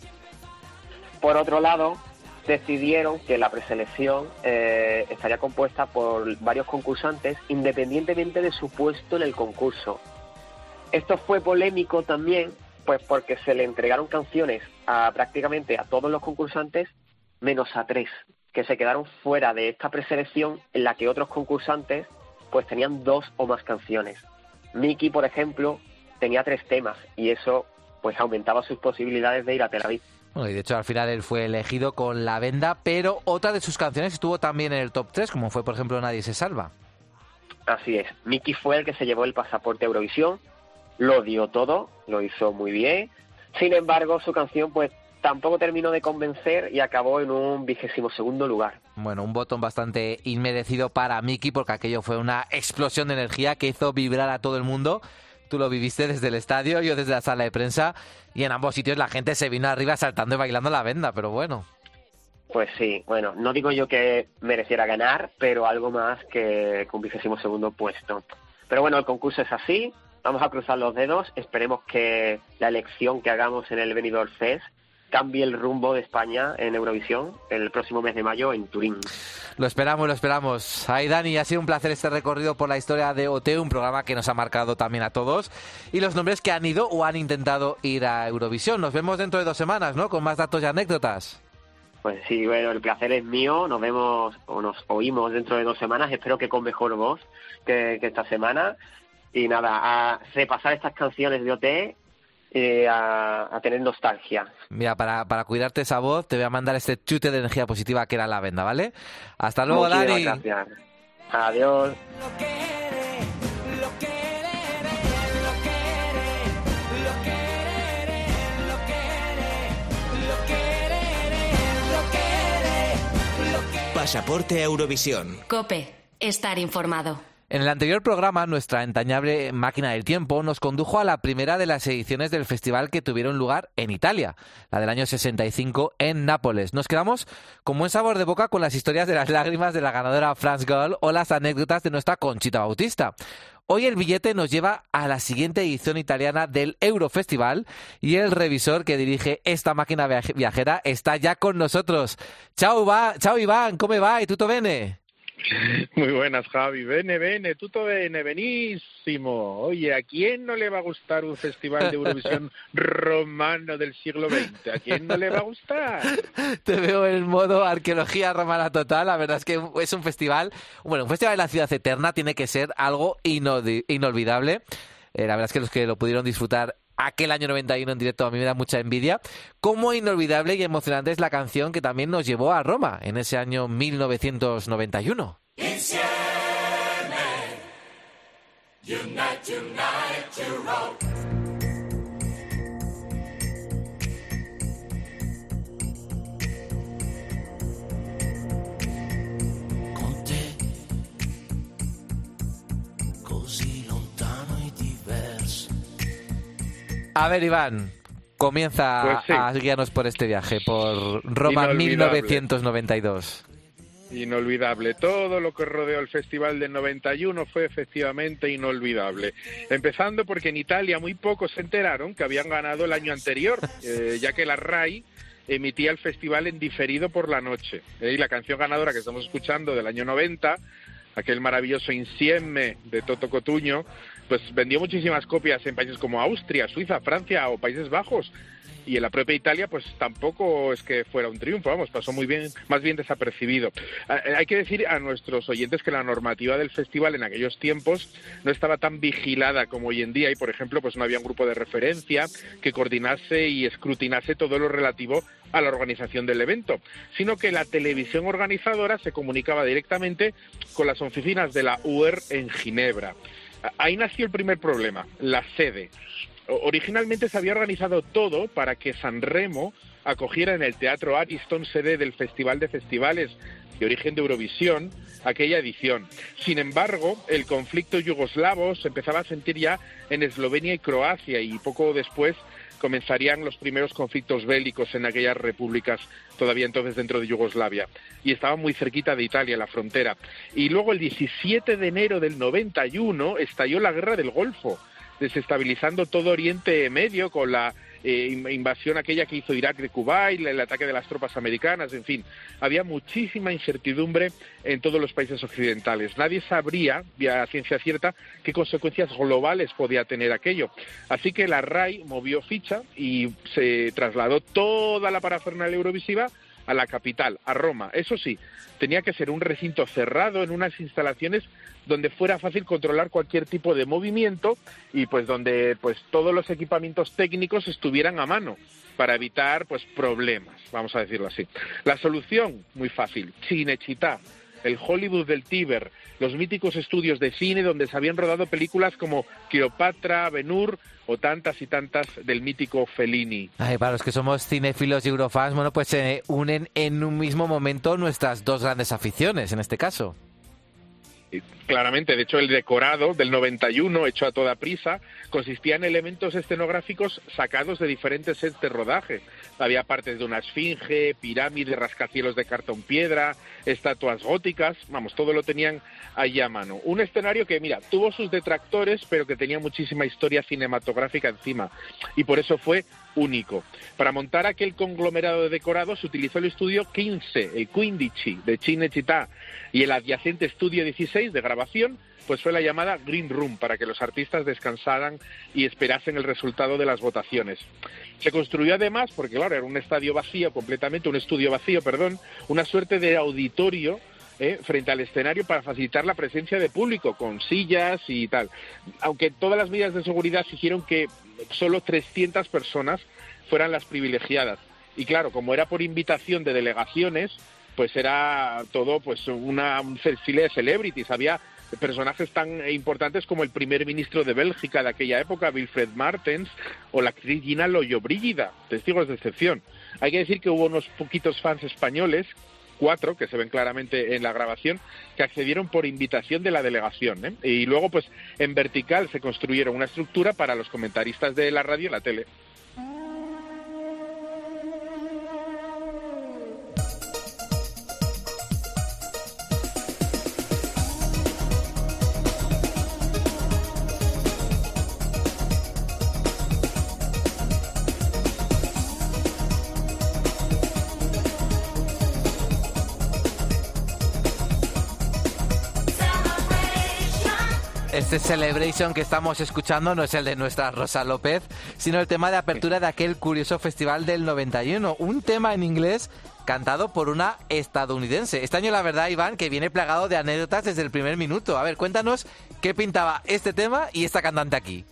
Por otro lado, decidieron que la preselección eh, estaría compuesta por varios concursantes independientemente de su puesto en el concurso. Esto fue polémico también, pues porque se le entregaron canciones a prácticamente a todos los concursantes menos a tres, que se quedaron fuera de esta preselección en la que otros concursantes pues tenían dos o más canciones. Mickey, por ejemplo, tenía tres temas y eso pues aumentaba sus posibilidades de ir a Tel Aviv. Bueno, y de hecho al final él fue elegido con La Venda, pero otra de sus canciones estuvo también en el top 3, como fue por ejemplo Nadie se salva. Así es, Mickey fue el que se llevó el pasaporte a Eurovisión, lo dio todo, lo hizo muy bien. Sin embargo, su canción pues tampoco terminó de convencer y acabó en un vigésimo segundo lugar. Bueno, un botón bastante inmerecido para Mickey porque aquello fue una explosión de energía que hizo vibrar a todo el mundo. Tú lo viviste desde el estadio, yo desde la sala de prensa y en ambos sitios la gente se vino arriba saltando y bailando la venda, pero bueno. Pues sí, bueno, no digo yo que mereciera ganar, pero algo más que un vigésimo segundo puesto. Pero bueno, el concurso es así, vamos a cruzar los dedos, esperemos que la elección que hagamos en el Benidorm Fest cambie el rumbo de España en Eurovisión el próximo mes de mayo en Turín. Lo esperamos, lo esperamos. Ay, Dani, ha sido un placer este recorrido por la historia de OT, un programa que nos ha marcado también a todos, y los nombres que han ido o han intentado ir a Eurovisión. Nos vemos dentro de dos semanas, ¿no? Con más datos y anécdotas. Pues sí, bueno, el placer es mío. Nos vemos o nos oímos dentro de dos semanas. Espero que con mejor voz que, que esta semana. Y nada, a repasar estas canciones de OT eh, a, a, tener nostalgia. Mira, para, para cuidarte esa voz, te voy a mandar este chute de energía positiva que era la venda, ¿vale? Hasta luego, Muchísimas Dani. Gracias. Adiós. Pasaporte Eurovisión. Cope, estar informado. En el anterior programa, nuestra entrañable máquina del tiempo nos condujo a la primera de las ediciones del festival que tuvieron lugar en Italia, la del año 65 en Nápoles. Nos quedamos con buen sabor de boca con las historias de las lágrimas de la ganadora France Gall o las anécdotas de nuestra Conchita Bautista. Hoy el billete nos lleva a la siguiente edición italiana del Eurofestival y el revisor que dirige esta máquina viajera está ya con nosotros. Chao, Iván, ¿cómo va? ¿Y tutto bene? Muy buenas, Javi. Bene, bene, tutto bene, benísimo. Oye, ¿a quién no le va a gustar un festival de Eurovisión romano del siglo XX? ¿A quién no le va a gustar? Te veo en modo arqueología romana total. La verdad es que es un festival, bueno, un festival de la ciudad eterna tiene que ser algo inolvidable. Eh, la verdad es que los que lo pudieron disfrutar aquel año 91 en directo a mí me da mucha envidia. Cómo inolvidable y emocionante es la canción que también nos llevó a Roma en ese año 1991. Insieme, unite, unite, A ver, Iván, comienza Pues sí. a guiarnos por este viaje, por Roma Inolvidable. 1992. Inolvidable. Todo lo que rodeó el Festival del 91 fue efectivamente inolvidable. Empezando porque en Italia muy pocos se enteraron que habían ganado el año anterior, eh, ya que la RAI emitía el festival en diferido por la noche. Eh, y la canción ganadora que estamos escuchando del año 90, aquel maravilloso Insieme de Toto Cotuño, pues vendió muchísimas copias en países como Austria, Suiza, Francia o Países Bajos. Y en la propia Italia, pues tampoco es que fuera un triunfo, vamos, pasó muy bien, más bien desapercibido. Eh, Hay que decir a nuestros oyentes que la normativa del festival en aquellos tiempos no estaba tan vigilada como hoy en día y, por ejemplo, pues no había un grupo de referencia que coordinase y escrutinase todo lo relativo a la organización del evento, sino que la televisión organizadora se comunicaba directamente con las oficinas de la UER en Ginebra. Ahí nació el primer problema, la sede. Originalmente se había organizado todo para que San Remo acogiera en el Teatro Ariston sede del Festival de Festivales de origen de Eurovisión aquella edición. Sin embargo, el conflicto yugoslavo se empezaba a sentir ya en Eslovenia y Croacia y poco después comenzarían los primeros conflictos bélicos en aquellas repúblicas todavía entonces dentro de Yugoslavia. Y estaba muy cerquita de Italia, la frontera. Y luego el 17 de enero del 91 estalló la guerra del Golfo, desestabilizando todo Oriente Medio con la eh, invasión aquella que hizo Irak de Kuwait, el ataque de las tropas americanas, en fin, había muchísima incertidumbre en todos los países occidentales. Nadie sabría, a ciencia cierta, qué consecuencias globales podía tener aquello. Así que la RAI movió ficha y se trasladó toda la parafernalia eurovisiva a la capital, a Roma. Eso sí, tenía que ser un recinto cerrado en unas instalaciones donde fuera fácil controlar cualquier tipo de movimiento y pues donde pues todos los equipamientos técnicos estuvieran a mano para evitar pues problemas, vamos a decirlo así. La solución muy fácil, Cinecittà, el Hollywood del Tíber, los míticos estudios de cine donde se habían rodado películas como Cleopatra, Ben-Hur o tantas y tantas del mítico Fellini. Ay, para los que somos cinéfilos y eurofans, bueno, pues se unen en un mismo momento nuestras dos grandes aficiones, en este caso claramente, de hecho el decorado del 91, hecho a toda prisa, consistía en elementos escenográficos sacados de diferentes sets de rodaje. Había partes de una esfinge, pirámides, rascacielos de cartón piedra, estatuas góticas, vamos, todo lo tenían ahí a mano. Un escenario que, mira, tuvo sus detractores, pero que tenía muchísima historia cinematográfica encima. Y por eso fue único. Para montar aquel conglomerado de decorados se utilizó el estudio 15, el Quindici de Cinecittà y el adyacente estudio 16 de grabación, pues fue la llamada Green Room para que los artistas descansaran y esperasen el resultado de las votaciones. Se construyó además, porque claro, era un estadio vacío completamente, un estudio vacío, perdón, una suerte de auditorio eh, frente al escenario para facilitar la presencia de público con sillas y tal. Aunque todas las medidas de seguridad hicieron que solo 300 personas fueran las privilegiadas. Y claro, como era por invitación de delegaciones, pues era todo pues una, un desfile de celebrities. Había personajes tan importantes como el primer ministro de Bélgica de aquella época, Wilfred Martens, o la actriz Gina Loyobrígida, testigos de excepción. Hay que decir que hubo unos poquitos fans españoles cuatro, que se ven claramente en la grabación, que accedieron por invitación de la delegación. ¿eh? Y luego, pues, en vertical se construyeron una estructura para los comentaristas de la radio y la tele. Este Celebration que estamos escuchando no es el de nuestra Rosa López, sino el tema de apertura de aquel curioso festival del 91. Un tema en inglés cantado por una estadounidense. Este año, la verdad, Iván, que viene plagado de anécdotas desde el primer minuto. A ver, cuéntanos qué pintaba este tema y esta cantante aquí.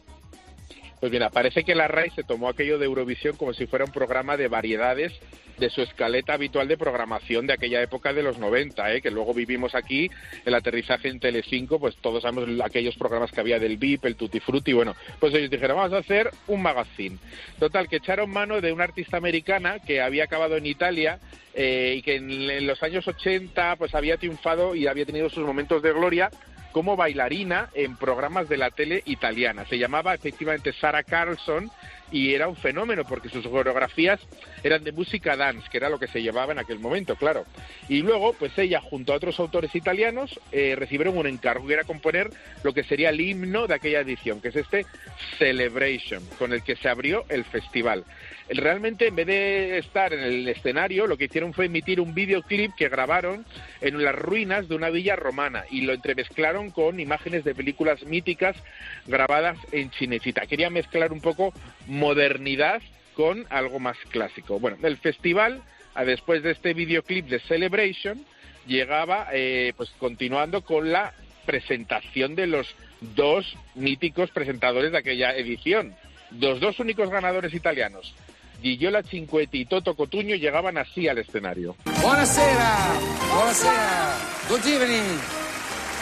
Pues mira, parece que la RAI se tomó aquello de Eurovisión como si fuera un programa de variedades de su escaleta habitual de programación de aquella época de los 90, ¿eh? que luego vivimos aquí, el aterrizaje en Telecinco, pues todos sabemos aquellos programas que había del VIP, el Tutti Frutti, bueno, pues ellos dijeron, vamos a hacer un magazine. Total, que echaron mano de una artista americana que había acabado en Italia eh, y que en, en los años 80 pues había triunfado y había tenido sus momentos de gloria como bailarina en programas de la tele italiana. Se llamaba efectivamente Sara Carlson y era un fenómeno porque sus coreografías eran de música dance, que era lo que se llevaba en aquel momento, claro. Y luego, pues ella, junto a otros autores italianos, eh, recibieron un encargo que era componer lo que sería el himno de aquella edición, que es este Celebration, con el que se abrió el festival. Realmente, en vez de estar en el escenario, lo que hicieron fue emitir un videoclip que grabaron en las ruinas de una villa romana y lo entremezclaron con imágenes de películas míticas grabadas en Chinechita. Quería mezclar un poco modernidad con algo más clásico. Bueno, el festival, después de este videoclip de Celebration, llegaba eh, pues continuando con la presentación de los dos míticos presentadores de aquella edición. Los dos únicos ganadores italianos, Gigiola Cinquetti y Toto Cotuño, llegaban así al escenario. Buonasera, buonasera, good evening.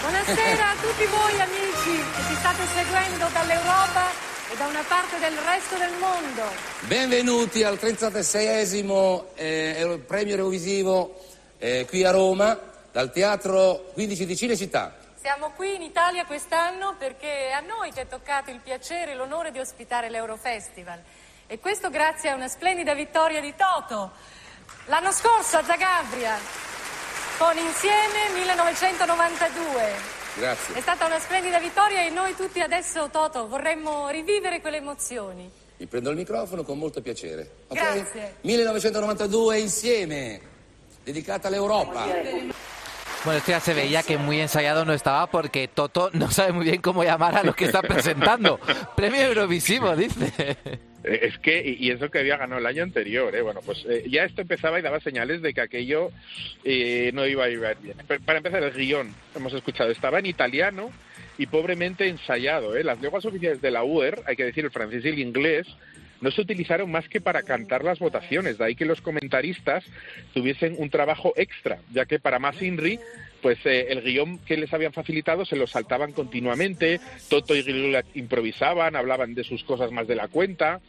Buonasera a tutti voi amici. amici che ci state seguendo dall'Europa e da una parte del resto del mondo. Benvenuti al 36esimo eh, premio Eurovisivo eh, qui a Roma dal Teatro 15 di Cinecittà. Siamo qui in Italia quest'anno perché è a noi che è toccato il piacere e l'onore di ospitare l'Eurofestival. E questo grazie a una splendida vittoria di Toto. L'anno scorso a Zagabria, con Insieme 1992. Grazie. È stata una splendida vittoria e noi tutti adesso, Toto, vorremmo rivivere quelle emozioni. Vi prendo il microfono con molto piacere. ok? Grazie. 1992 insieme, dedicata all'Europa. Bueno, esto ya se veía que muy ensayado no estaba porque Toto no sabe muy bien cómo llamar a lo que está presentando. Premio Eurovisivo, dice. Es que, y eso que había ganado el año anterior, ¿eh? bueno, pues eh, ya esto empezaba y daba señales de que aquello eh, no iba a ir bien. Para empezar, el guion, hemos escuchado, estaba en italiano y pobremente ensayado. ¿eh? Las lenguas oficiales de la UER, hay que decir el francés y el inglés, no se utilizaron más que para cantar las votaciones, de ahí que los comentaristas tuviesen un trabajo extra, ya que para más Inri, pues eh, el guion que les habían facilitado se lo saltaban continuamente, Toto y Grilula improvisaban, hablaban de sus cosas más de la cuenta,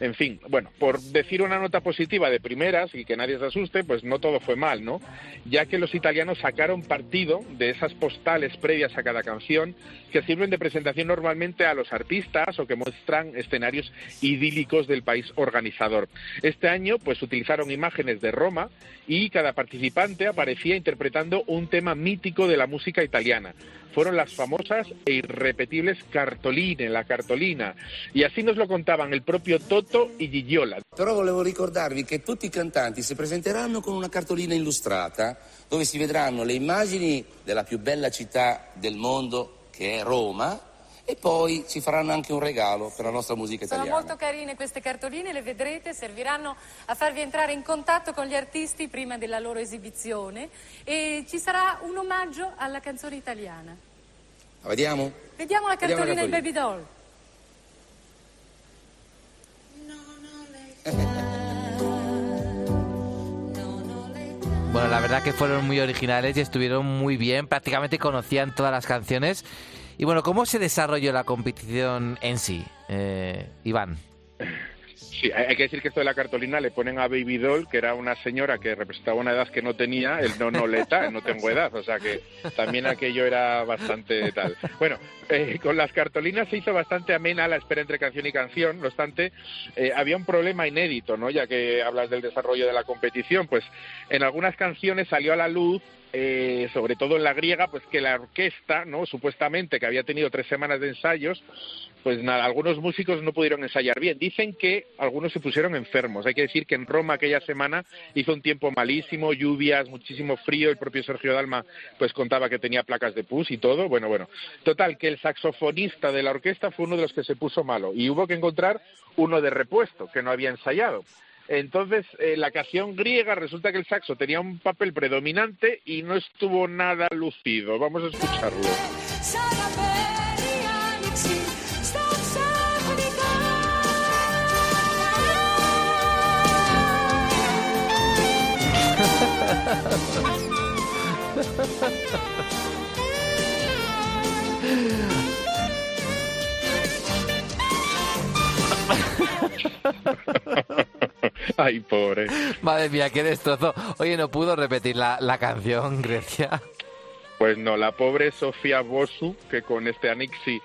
en fin, bueno, por decir una nota positiva de primeras y que nadie se asuste, pues no todo fue mal, ¿no? Ya que los italianos sacaron partido de esas postales previas a cada canción que sirven de presentación normalmente a los artistas o que muestran escenarios idílicos del país organizador. Este año, pues utilizaron imágenes de Roma y cada participante aparecía interpretando un tema mítico de la música italiana. Fueron las famosas e irrepetibles cartoline, la cartolina. Y así nos lo contaban el propio Toto y Gigiola. Però volevo ricordarvi che tutti i cantanti si presenteranno con una cartolina illustrata dove si vedranno le immagini della più bella città del mondo che è Roma e poi ci faranno anche un regalo per la nostra musica Sono italiana. molto carine queste cartoline, le vedrete, serviranno a farvi entrare in contatto con gli artisti prima della loro esibizione e ci sarà un omaggio alla canzone italiana. La vediamo? Vediamo la cartolina del. Baby Doll. Bueno, la verdad que fueron muy originales y estuvieron muy bien, prácticamente conocían todas las canciones. Y bueno, ¿cómo se desarrolló la competición en sí, eh, Iván? Sí, hay que decir que esto de la cartolina le ponen a Baby Doll, que era una señora que representaba una edad que no tenía, el no noleta, el no tengo edad, o sea que también aquello era bastante tal. Bueno, eh, con las cartolinas se hizo bastante amena la espera entre canción y canción, no obstante, eh, había un problema inédito, ¿no? Ya que hablas del desarrollo de la competición, pues en algunas canciones salió a la luz eh, sobre todo en la griega, pues que la orquesta, ¿no? Supuestamente que había tenido tres semanas de ensayos, pues nada, algunos músicos no pudieron ensayar bien. Dicen que algunos se pusieron enfermos. Hay que decir que en Roma aquella semana hizo un tiempo malísimo, lluvias, muchísimo frío. El propio Sergio Dalma pues contaba que tenía placas de pus y todo. Bueno, bueno. Total, que el saxofonista de la orquesta fue uno de los que se puso malo y hubo que encontrar uno de repuesto que no había ensayado. Entonces, eh, la canción griega resulta que el saxo tenía un papel predominante y no estuvo nada lucido. Vamos a escucharlo. Ay, pobre. Madre mía, qué destrozo. Oye, no pudo repetir la, la canción, Grecia. Pues no, la pobre Sofía Bosu, que con este Anixi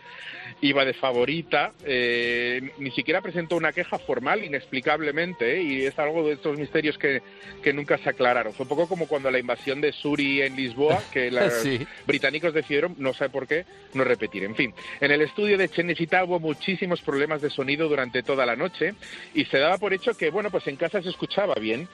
iba de favorita, eh, ni siquiera presentó una queja formal, inexplicablemente, ¿eh? y es algo de estos misterios que, que nunca se aclararon. Fue un poco como cuando la invasión de Suri en Lisboa, que los Sí. británicos decidieron, no sé por qué, no repetir. En fin, en el estudio de Cenecittà hubo muchísimos problemas de sonido durante toda la noche y se daba por hecho que, bueno, pues en casa se escuchaba bien.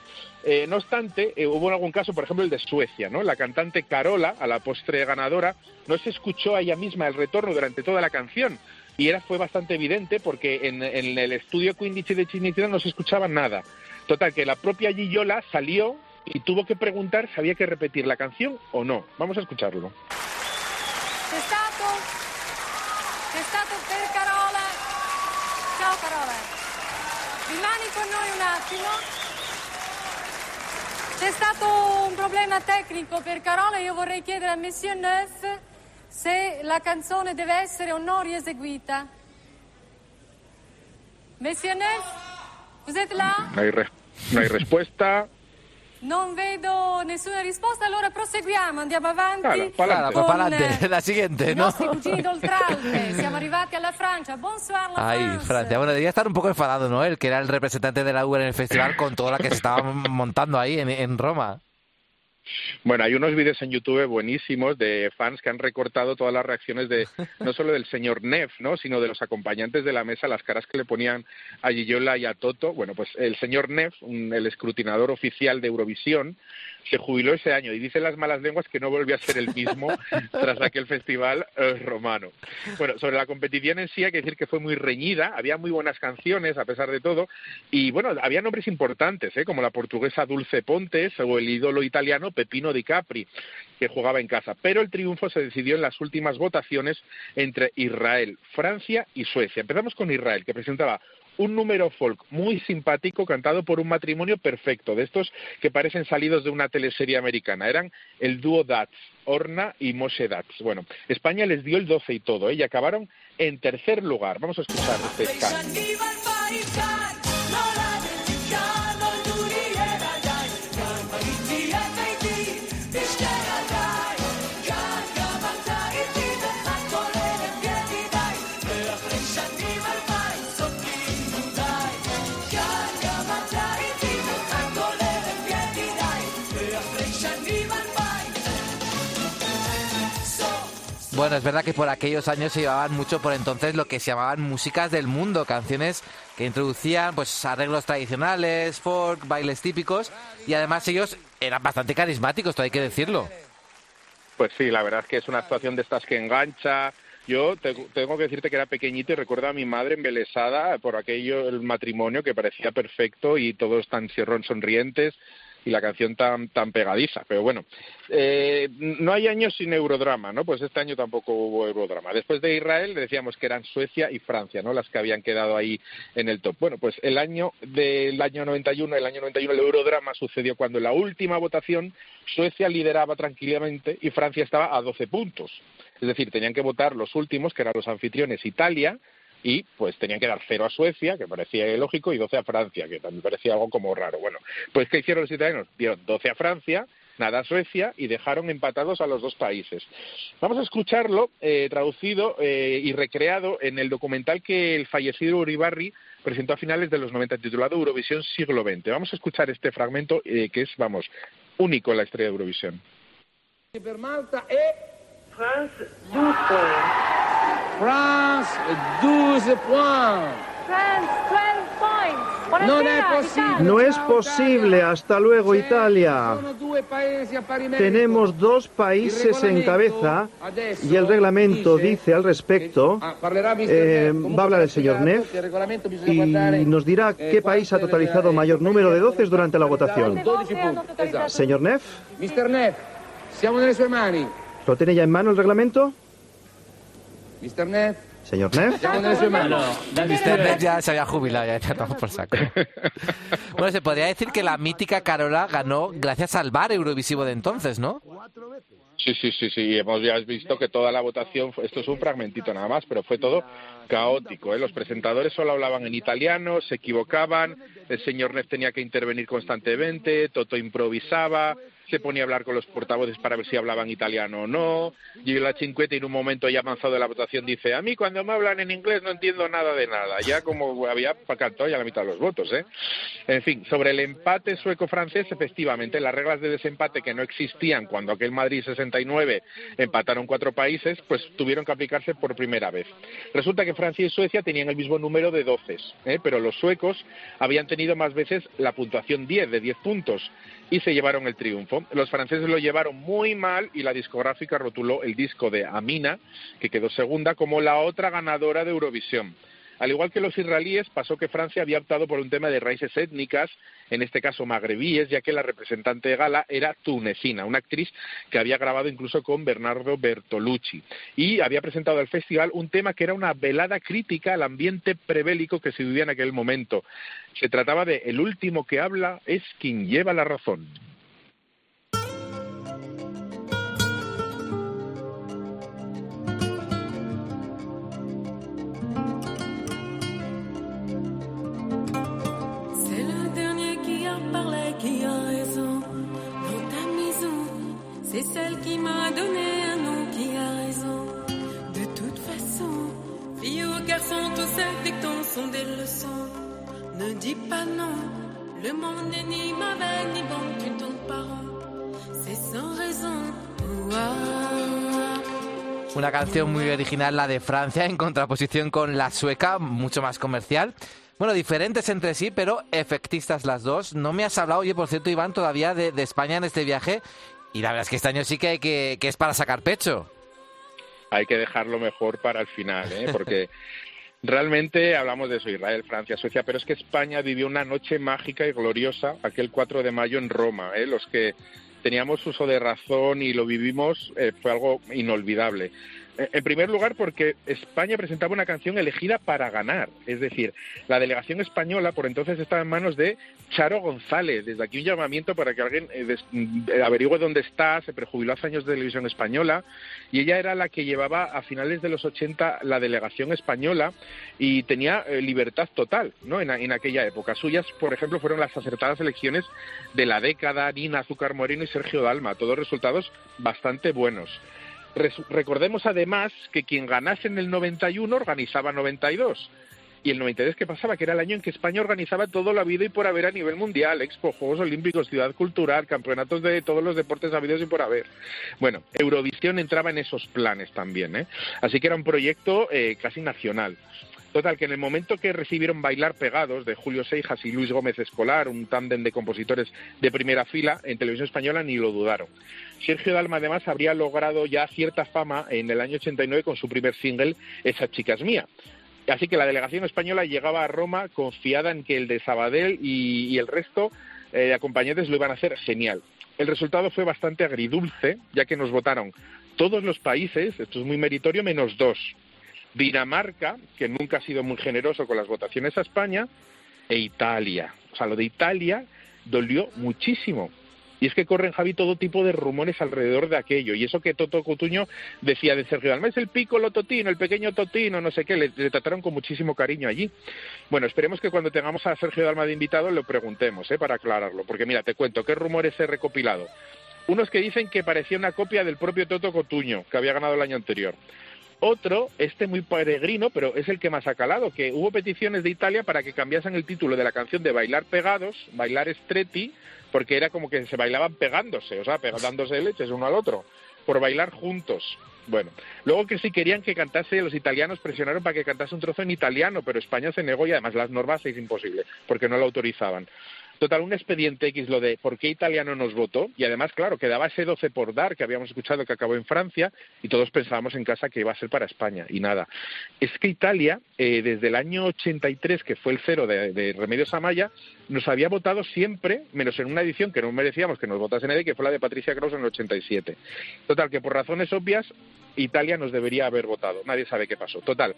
Eh, no obstante, hubo algún caso, por ejemplo, el de Suecia, ¿no? La cantante Carola, a la postre ganadora, no se escuchó a ella misma el retorno durante toda la canción. Y era, fue bastante evidente porque en, en el estudio Quindici de Cinecittà no se escuchaba nada. Total, que la propia Gillola salió y tuvo que preguntar si había que repetir la canción o no. Vamos a escucharlo. Carola. Ciao Carola. Con un. C'è stato un problema tecnico per Carola, io vorrei chiedere a Monsieur Neuf se la canzone deve essere o no rieseguita. Monsieur Neff, vous êtes là? No hay, res- no hay respuesta. Non vedo nessuna risposta, allora proseguiamo, andiamo avanti. Claro, pues con para adelante. La siguiente, i ¿no? nostri cugini d'Oltralpe. Siamo arrivati alla Francia. Bonsoir, la Ay, France. Francia. Bueno, debía estar un poco enfadado, ¿no? El que era el representante de la Uber en el festival con toda la que se estaba montando ahí en, en Roma. Bueno, hay unos vídeos en YouTube buenísimos de fans que han recortado todas las reacciones de no solo del señor Neff, ¿no? sino de los acompañantes de la mesa, las caras que le ponían a Gillola y a Toto. Bueno, pues el señor Neff, un- el escrutinador oficial de Eurovisión, se jubiló ese año y dicen las malas lenguas que no volvió a ser el mismo tras aquel festival eh, romano. Bueno, sobre la competición en sí hay que decir que fue muy reñida, había muy buenas canciones a pesar de todo y bueno, había nombres importantes, ¿eh? como la portuguesa Dulce Pontes o el ídolo italiano Pepino Di Capri, que jugaba en casa. Pero el triunfo se decidió en las últimas votaciones entre Israel, Francia y Suecia. Empezamos con Israel, que presentaba un número folk muy simpático cantado por un matrimonio perfecto, de estos que parecen salidos de una teleserie americana. Eran el dúo Dats, Orna y Moshe Dats. Bueno, España les dio el 12 y todo, ¿eh? y acabaron en tercer lugar. Vamos a escuchar este canto. Bueno, es verdad que por aquellos años se llevaban mucho por entonces lo que se llamaban músicas del mundo, canciones que introducían pues arreglos tradicionales, folk, bailes típicos y además ellos eran bastante carismáticos, todo hay que decirlo. Pues sí, la verdad es que es una actuación de estas que engancha. Yo te- tengo que decirte que era pequeñito y recuerdo a mi madre embelesada por aquello, el matrimonio que parecía perfecto y todos tan sierrón sonrientes y la canción tan tan pegadiza. Pero bueno, eh, no hay años sin eurodrama, ¿no? Pues este año tampoco hubo eurodrama. Después de Israel decíamos que eran Suecia y Francia, ¿no? Las que habían quedado ahí en el top. Bueno, pues el año del año 91, el año 91 el eurodrama sucedió cuando en la última votación Suecia lideraba tranquilamente y Francia estaba a 12 puntos. Es decir, tenían que votar los últimos, que eran los anfitriones Italia, y pues tenían que dar cero a Suecia, que parecía lógico, y 12 a Francia, que también parecía algo como raro. Bueno, pues ¿qué hicieron los italianos? Dieron 12 a Francia, nada a Suecia, y dejaron empatados a los dos países. Vamos a escucharlo eh, traducido eh, y recreado en el documental que el fallecido Uribarri presentó a finales de los 90, titulado Eurovisión Siglo XX. Vamos a escuchar este fragmento eh, que es, vamos, único en la historia de Eurovisión. per Malta e France 12 points. France 12 points. France, 12 points. Non è Buonasera, possibile. Italia. No es posible. Hasta luego, Italia. Tenemos dos países en cabeza y el reglamento dice al respecto, Ah, eh, va a hablar el señor Neff y nos dirá eh, qué país ha totalizado mayor número de doces durante la votación. 12 punti. Esatto. Señor Neff, Mr. Neff, siamo nelle sue mani. ¿lo tiene ya en mano el reglamento? Mr. Neff, Señor Neff. Mr. Ya se había jubilado, ya, ya estamos por saco. Bueno, se podría decir que la mítica Carola ganó gracias al bar Eurovisivo de entonces, ¿no? Sí, sí, sí, sí. Hemos ya visto que toda la votación, esto es un fragmentito nada más, pero fue todo caótico. ¿eh? Los presentadores solo hablaban en italiano, se equivocaban, el señor Neff tenía que intervenir constantemente, Toto improvisaba, se ponía a hablar con los portavoces para ver si hablaban italiano o no. Y la Cinqueta en un momento ya avanzado de la votación dice, a mí cuando me hablan en inglés no entiendo nada de nada. Ya como había cantado ya la mitad de los votos, ¿eh? En fin, sobre el empate sueco-francés, efectivamente, las reglas de desempate que no existían cuando aquel Madrid 69 empataron cuatro países, pues tuvieron que aplicarse por primera vez. Resulta que Francia y Suecia tenían el mismo número de doces, ¿eh? pero los suecos habían tenido más veces la puntuación 10, de 10 puntos, y se llevaron el triunfo. Los franceses lo llevaron muy mal y la discográfica rotuló el disco de Amina, que quedó segunda, como la otra ganadora de Eurovisión. Al igual que los israelíes, pasó que Francia había optado por un tema de raíces étnicas, en este caso magrebíes, ya que la representante de gala era tunecina, una actriz que había grabado incluso con Bernardo Bertolucci. Y había presentado al festival un tema que era una velada crítica al ambiente prebélico que se vivía en aquel momento. Se trataba de El último que habla es quien lleva la razón. Celle qui m'a donné. Una canción muy original, la de Francia, en contraposición con la sueca, mucho más comercial. Bueno, diferentes entre sí, pero efectistas las dos. No me has hablado, oye, por cierto, Iván, todavía de, de España en este viaje. Y la verdad es que este año sí que, que, que es para sacar pecho. Hay que dejarlo mejor para el final, ¿eh? porque realmente hablamos de eso, Israel, Francia, Suecia, pero es que España vivió una noche mágica y gloriosa aquel 4 de mayo en Roma. ¿eh? Los que teníamos uso de razón y lo vivimos eh, fue algo inolvidable. Eh, En primer lugar, porque España presentaba una canción elegida para ganar. Es decir, la delegación española por entonces estaba en manos de Charo González. Desde aquí un llamamiento para que alguien eh, eh, averigüe dónde está. Se prejubiló hace años de televisión española. Y ella era la que llevaba a finales de los 80 la delegación española y tenía libertad total ¿no? en aquella época. Suyas, por ejemplo, fueron las acertadas elecciones de la década, Nina Azúcar Moreno y Sergio Dalma. Todos resultados bastante buenos. Recordemos además que quien ganase en el 91 organizaba 92. Y el 92, ¿qué pasaba? Que era el año en que España organizaba todo lo habido y por haber a nivel mundial, Expo, Juegos Olímpicos, Ciudad Cultural, campeonatos de todos los deportes habidos y por haber. Bueno, Eurovisión entraba en esos planes también, ¿eh? Así que era un proyecto eh, casi nacional. Total, que en el momento que recibieron Bailar Pegados de Julio Seijas y Luis Gómez Escolar, un tándem de compositores de primera fila, en televisión española ni lo dudaron. Sergio Dalma además habría logrado ya cierta fama en el año 89 con su primer single, Esa chica es mía. Así que la delegación española llegaba a Roma confiada en que el de Sabadell y, el resto eh, de acompañantes lo iban a hacer genial. El resultado fue bastante agridulce, ya que nos votaron todos los países, esto es muy meritorio, menos dos. Dinamarca, que nunca ha sido muy generoso con las votaciones a España, e Italia. O sea, lo de Italia dolió muchísimo. Y es que corren, Javi, todo tipo de rumores alrededor de aquello. Y eso que Toto Cotuño decía de Sergio Dalma, es el pícolo Totino, el pequeño Totino, no sé qué, le, le trataron con muchísimo cariño allí. Bueno, esperemos que cuando tengamos a Sergio Dalma de invitado lo preguntemos, ¿eh? para aclararlo. Porque mira, te cuento, ¿qué rumores he recopilado? Unos que dicen que parecía una copia del propio Toto Cotuño, que había ganado el año anterior. Otro, este muy peregrino, pero es el que más ha calado, que hubo peticiones de Italia para que cambiasen el título de la canción de Bailar Pegados, Bailar Stretti, porque era como que se bailaban pegándose, o sea, pegándose leches uno al otro, por bailar juntos. Bueno, luego que sí querían que cantase, los italianos presionaron para que cantase un trozo en italiano, pero España se negó y además las normas es imposible, porque no lo autorizaban. Total, un expediente X lo de por qué italiano nos votó y además, claro, quedaba ese 12 por dar que habíamos escuchado que acabó en Francia y todos pensábamos en casa que iba a ser para España y nada. Es que Italia, eh, desde el año 83, que fue el cero de, de Remedios Amaya, nos había votado siempre, menos en una edición que no merecíamos que nos votase nadie, que fue la de Patricia Kraus en el 87. Total, que por razones obvias Italia nos debería haber votado. Nadie sabe qué pasó. Total.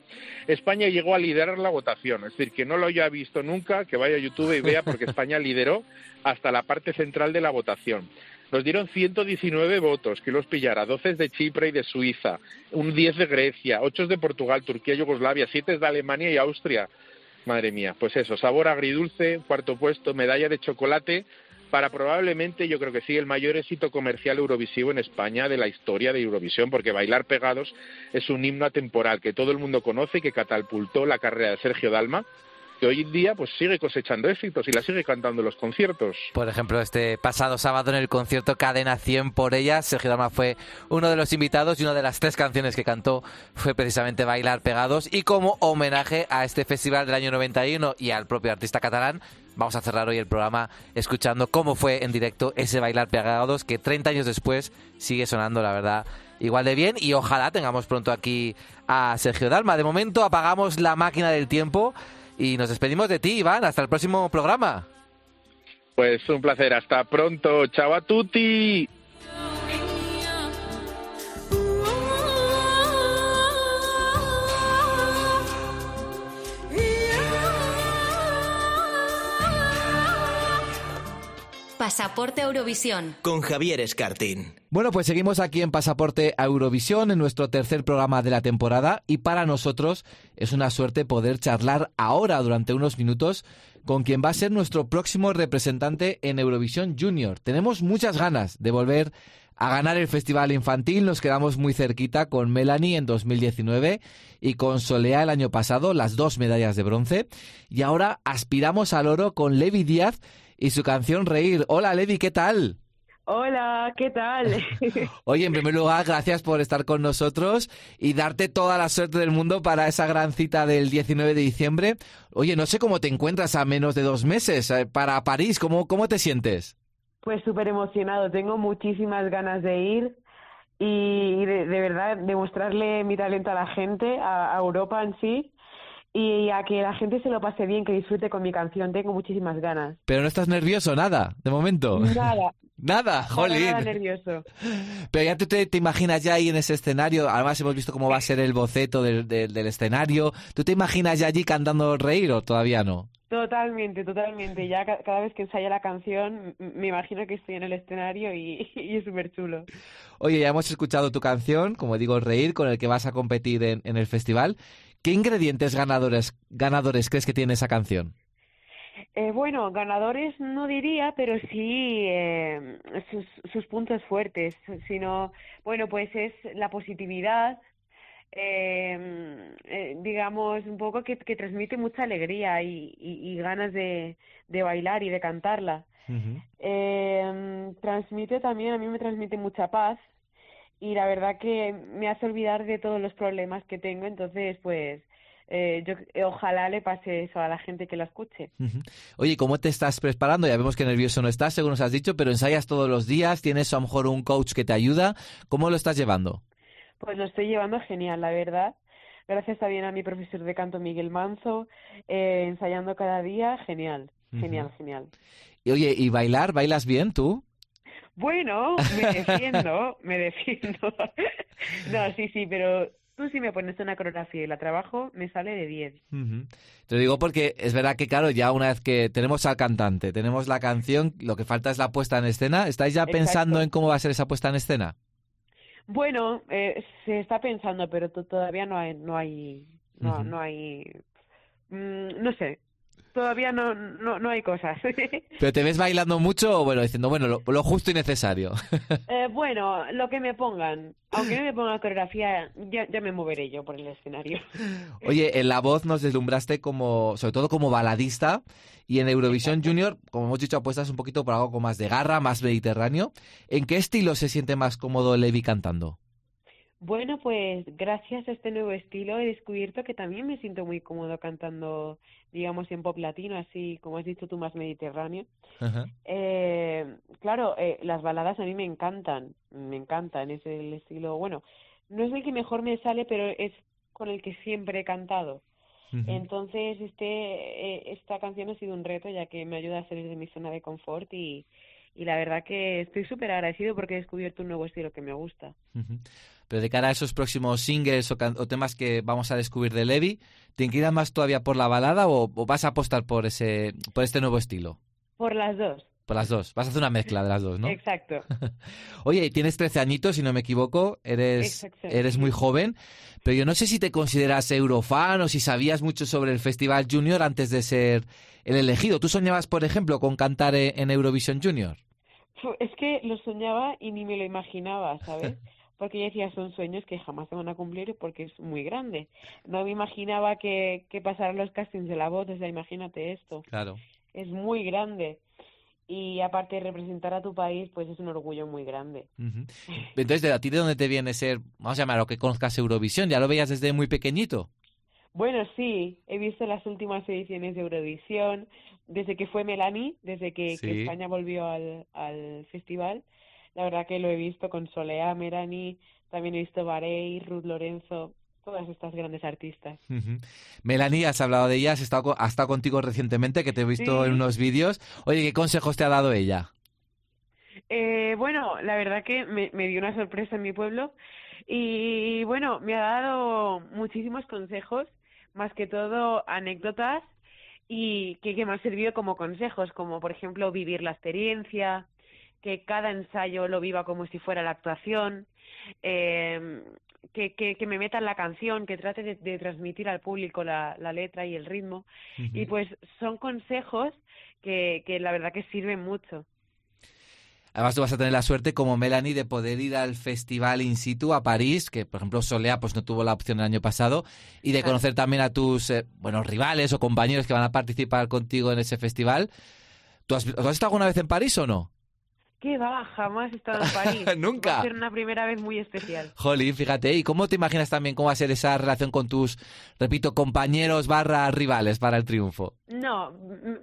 España llegó a liderar la votación. Es decir, que no lo haya visto nunca, que vaya a YouTube y vea, porque España lideró hasta la parte central de la votación. Nos dieron 119 votos, que los pillara, 12 de Chipre y de Suiza, un 10 de Grecia, 8 de Portugal, Turquía, Yugoslavia, 7 de Alemania y Austria. Madre mía, pues eso, sabor agridulce, cuarto puesto, medalla de chocolate, para probablemente, yo creo que sí, el mayor éxito comercial eurovisivo en España de la historia de Eurovisión, porque Bailar Pegados es un himno atemporal que todo el mundo conoce y que catapultó la carrera de Sergio Dalma, que hoy en día pues sigue cosechando éxitos y la sigue cantando en los conciertos. Por ejemplo, este pasado sábado en el concierto Cadena 100 por ella, Sergio Dalma fue uno de los invitados y una de las tres canciones que cantó fue precisamente Bailar Pegados. Y como homenaje a este festival del año 91 y al propio artista catalán, vamos a cerrar hoy el programa escuchando cómo fue en directo ese Bailar Pegados que 30 años después sigue sonando, la verdad, igual de bien. Y ojalá tengamos pronto aquí a Sergio Dalma. De momento apagamos la máquina del tiempo. Y nos despedimos de ti, Iván. Hasta el próximo programa. Pues un placer. Hasta pronto. Chao a tutti. Pasaporte Eurovisión. Con Javier Escartín. Bueno, pues seguimos aquí en Pasaporte a Eurovisión, en nuestro tercer programa de la temporada, y para nosotros es una suerte poder charlar ahora durante unos minutos con quien va a ser nuestro próximo representante en Eurovisión Junior. Tenemos muchas ganas de volver a ganar el Festival Infantil. Nos quedamos muy cerquita con Melanie en 2019 y con Solea el año pasado, las dos medallas de bronce. Y ahora aspiramos al oro con Levi Díaz y su canción Reír. Hola Levi, ¿qué tal? Hola, ¿qué tal? Oye, en primer lugar, gracias por estar con nosotros y darte toda la suerte del mundo para esa gran cita del 19 de diciembre. Oye, no sé cómo te encuentras a menos de dos meses eh, para París. ¿Cómo, cómo te sientes? Pues súper emocionado, tengo muchísimas ganas de ir y de, de verdad demostrarle mi talento a la gente, a, a Europa en sí y a que la gente se lo pase bien, que disfrute con mi canción. Tengo muchísimas ganas. Pero no estás nervioso, nada, de momento. Nada. Nada, jolín. Nada nervioso. Pero ya tú te, te imaginas ya ahí en ese escenario, además hemos visto cómo va a ser el boceto del, del, del escenario. ¿Tú te imaginas ya allí cantando reír o todavía no? Totalmente, totalmente. Ya ca- cada vez que ensaya la canción, me imagino que estoy en el escenario y, y es súper chulo. Oye, ya hemos escuchado tu canción, como digo, Reír, con el que vas a competir en, en el festival. ¿Qué ingredientes ganadores, ganadores crees que tiene esa canción? Eh, bueno, ganadores no diría, pero sí eh, sus, sus puntos fuertes. Sino, bueno, pues es la positividad, eh, eh, digamos, un poco que, que transmite mucha alegría y, y, y ganas de, de bailar y de cantarla. Eh, transmite también, a mí me transmite mucha paz y la verdad que me hace olvidar de todos los problemas que tengo, entonces pues eh, yo eh, ojalá le pase eso a la gente que la escuche. Oye, ¿cómo te estás preparando? Ya vemos que nervioso no estás, según nos has dicho, pero ensayas todos los días, tienes a lo mejor un coach que te ayuda. ¿Cómo lo estás llevando? Pues lo estoy llevando genial, la verdad. Gracias también a mi profesor de canto Miguel Manzo, eh, ensayando cada día, genial, genial, genial. Y oye, ¿y bailar? ¿Bailas bien tú? Bueno, me defiendo, me defiendo. No, sí, sí, pero tú si me pones una coreografía y la trabajo, me sale de 10. Ujú. Te lo digo porque es verdad que, claro, ya una vez que tenemos al cantante, tenemos la canción, lo que falta es la puesta en escena. ¿Estáis ya Exacto. pensando en cómo va a ser esa puesta en escena? Bueno, eh, se está pensando, pero to- todavía no hay, no hay, no, no hay, mm, no sé, todavía no, no, no hay cosas. ¿Pero te ves bailando mucho o, bueno, diciendo, bueno, lo, lo justo y necesario? Eh, bueno, lo que me pongan, aunque no me pongan coreografía, ya, ya me moveré yo por el escenario. Oye, en la voz nos deslumbraste como, sobre todo como baladista, y en Eurovisión Junior, como hemos dicho, apuestas un poquito por algo con más de garra, más mediterráneo. ¿En qué estilo se siente más cómodo Levi cantando? Bueno, pues gracias a este nuevo estilo he descubierto que también me siento muy cómodo cantando, digamos, en pop latino, así como has dicho tú, más mediterráneo. Eh, claro, eh, las baladas a mí me encantan, me encantan, es el estilo, bueno, no es el que mejor me sale, pero es con el que siempre he cantado. Entonces, este, eh, esta canción ha sido un reto ya que me ayuda a salir de mi zona de confort y, y la verdad que estoy súper agradecido porque he descubierto un nuevo estilo que me gusta. Pero de cara a esos próximos singles o, temas que vamos a descubrir de Levi, ¿te inclinas más todavía por la balada o, o vas a apostar por ese por este nuevo estilo? Por las dos. Por las dos. Vas a hacer una mezcla de las dos, ¿no? Exacto. Oye, tienes 13 añitos, si no me equivoco, eres, eres muy joven, pero yo no sé si te consideras eurofan o si sabías mucho sobre el Festival Junior antes de ser el elegido. ¿Tú soñabas, por ejemplo, con cantar e- en Eurovisión Junior? Es que lo soñaba y ni me lo imaginaba, ¿sabes? Porque yo decía, son sueños que jamás se van a cumplir porque es muy grande. No me imaginaba que, que pasaran los castings de la voz, o sea, imagínate esto. Claro. Es muy grande. Y aparte de representar a tu país, pues es un orgullo muy grande. Ujú. Entonces, ¿de a ti de dónde te viene ser, vamos a llamarlo que conozcas Eurovisión? ¿Ya lo veías desde muy pequeñito? Bueno, sí, he visto las últimas ediciones de Eurovisión, desde que fue Melanie, desde que, que. España volvió al, al festival. La verdad que lo he visto con Solea, Melanie, también he visto Barey, Ruth Lorenzo, todas estas grandes artistas. Melanie, has hablado de ella, has estado, co- ha estado contigo recientemente, que te he visto Sí. en unos vídeos. Oye, ¿qué consejos te ha dado ella? Eh, bueno, la verdad que me, me dio una sorpresa en mi pueblo y bueno, me ha dado muchísimos consejos, más que todo anécdotas y que, que me han servido como consejos, como por ejemplo vivir la experiencia, que cada ensayo lo viva como si fuera la actuación, eh, que, que, que me meta en la canción, que trate de, de transmitir al público la, la letra y el ritmo. Y pues son consejos que, que la verdad que sirven mucho. Además, tú vas a tener la suerte, como Melanie, de poder ir al festival in situ a París, que por ejemplo Solea pues no tuvo la opción el año pasado, y de conocer también a tus eh, buenos rivales o compañeros que van a participar contigo en ese festival. ¿Tú has, ¿tú has estado alguna vez en París o no? ¿Qué va? Jamás he estado en París. Nunca. Va a ser una primera vez muy especial. Jolín, fíjate, ¿y cómo te imaginas también cómo va a ser esa relación con tus, repito, compañeros barra rivales para el triunfo? No,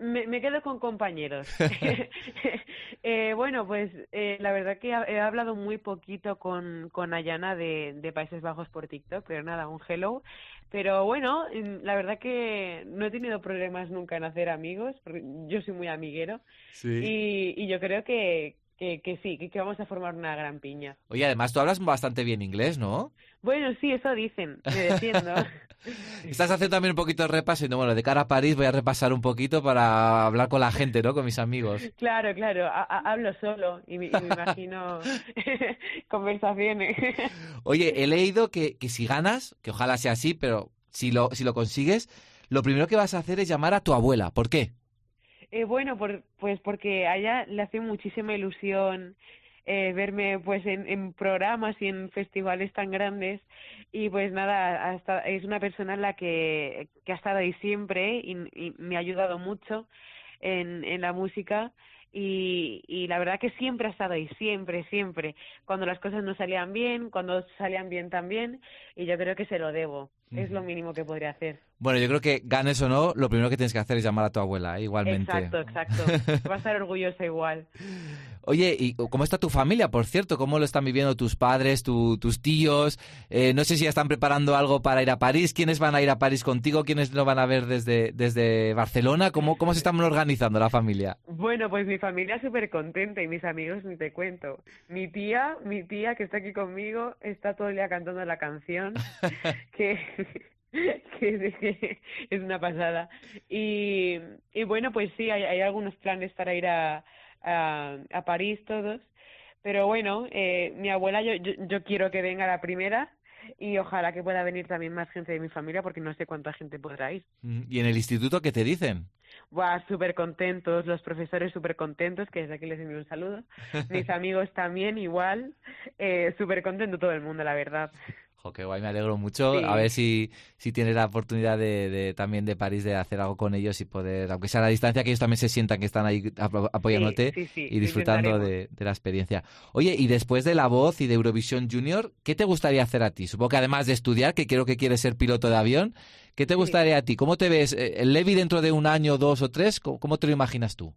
me, me quedo con compañeros. Eh, bueno, pues eh, la verdad que he hablado muy poquito con, con Ayana de, de Países Bajos por TikTok, pero nada, un hello. Pero bueno, mm, la verdad que no he tenido problemas nunca en hacer amigos, porque yo soy muy amiguero. Y, y yo creo que, que, que sí, que, que vamos a formar una gran piña. Oye, además tú hablas bastante bien inglés, ¿no? Bueno, sí, eso dicen, me defiendo. Estás haciendo también un poquito de repaso y no, bueno, de cara a París voy a repasar un poquito para hablar con la gente, ¿no? Con mis amigos. Claro, claro, ha- ha- hablo solo y me, y me imagino conversaciones. Oye, he leído que, que si ganas, que ojalá sea así, pero si lo, si lo consigues, lo primero que vas a hacer es llamar a tu abuela. ¿Por qué? Eh, bueno, por, pues porque a ella le hace muchísima ilusión eh, verme pues en, programas y en festivales tan grandes. Y pues nada, ha esta- es una persona la que, que ha estado ahí siempre y, y me ha ayudado mucho en, en la música. Y, y la verdad que siempre ha estado ahí, siempre, siempre, cuando las cosas no salían bien, cuando salían bien también y yo creo que se lo debo, es lo mínimo que podría hacer. Bueno, yo creo que ganes o no, lo primero que tienes que hacer es llamar a tu abuela, ¿eh? igualmente. Exacto, exacto, va a estar orgullosa igual. Oye, ¿y cómo está tu familia, por cierto? ¿Cómo lo están viviendo tus padres, tu- tus tíos? Eh, no sé si ya están preparando algo para ir a París. ¿Quiénes van a ir a París contigo? ¿Quiénes lo van a ver desde, desde Barcelona? ¿Cómo, ¿Cómo se están organizando la familia? Bueno, pues mi familia súper contenta y mis amigos ni te cuento. Mi tía, mi tía que está aquí conmigo, está todo el día cantando la canción, que, que, que es una pasada. Y, y bueno, pues sí, hay, hay algunos planes para ir a, a, a París todos. Pero bueno, eh, mi abuela yo, yo, yo quiero que venga la primera y ojalá que pueda venir también más gente de mi familia porque no sé cuánta gente podrá ir. Mm, ¿Y en el instituto qué te dicen? Buah, súper contentos, los profesores súper contentos, que desde aquí les envío un saludo. Mis amigos también igual, eh, súper contento todo el mundo, la verdad. Jo, qué guay, me alegro mucho. Sí. A ver si, si tienes la oportunidad de, de- también de París de hacer algo con ellos y poder, aunque sea a la distancia, que ellos también se sientan que están ahí apo- apoyándote sí, sí, y disfrutando de, la experiencia. Oye, y después de La Voz y de Eurovisión Junior, ¿qué te gustaría hacer a ti? Supongo que además de estudiar, que creo que quieres ser piloto de avión, ¿qué te gustaría a ti? ¿Cómo te ves? Eh, ¿El Levi dentro de un año, dos o tres? ¿Cómo, cómo te lo imaginas tú?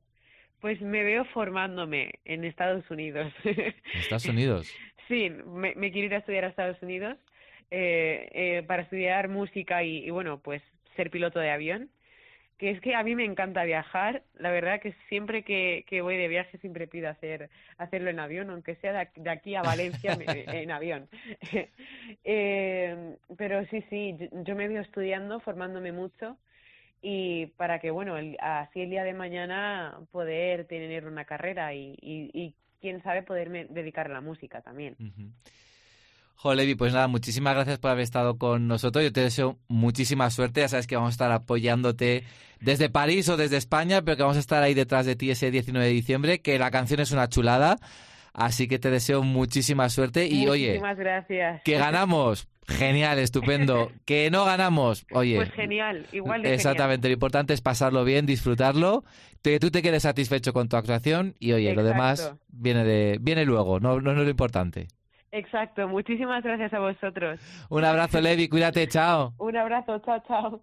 Pues me veo formándome en Estados Unidos. En Estados Unidos. Sí, me, me quiero ir a estudiar a Estados Unidos eh, eh, para estudiar música y, y, bueno, pues ser piloto de avión. Que es que a mí me encanta viajar. La verdad que siempre que, que voy de viaje siempre pido hacer hacerlo en avión, aunque sea de aquí, a Valencia en avión. Eh, pero sí, sí, yo, me veo estudiando, formándome mucho y para que, bueno, el- así el día de mañana poder tener una carrera y, y, y quién sabe poderme dedicar a la música también. Levi, pues nada, muchísimas gracias por haber estado con nosotros. Yo te deseo muchísima suerte. Ya sabes que vamos a estar apoyándote desde París o desde España, pero que vamos a estar ahí detrás de ti ese 19 de diciembre, que la canción es una chulada. Así que te deseo muchísima suerte. Y oye, Muchísimas gracias. que ganamos. Genial, estupendo. Que no ganamos. Oye. Pues genial, igual de Exactamente, lo importante es pasarlo bien, disfrutarlo, que tú te quedes satisfecho con tu actuación y oye, lo demás viene de viene luego, no, no, no es lo importante. Exacto, muchísimas gracias a vosotros. Un abrazo, Levi, cuídate, chao. Un abrazo, chao, chao.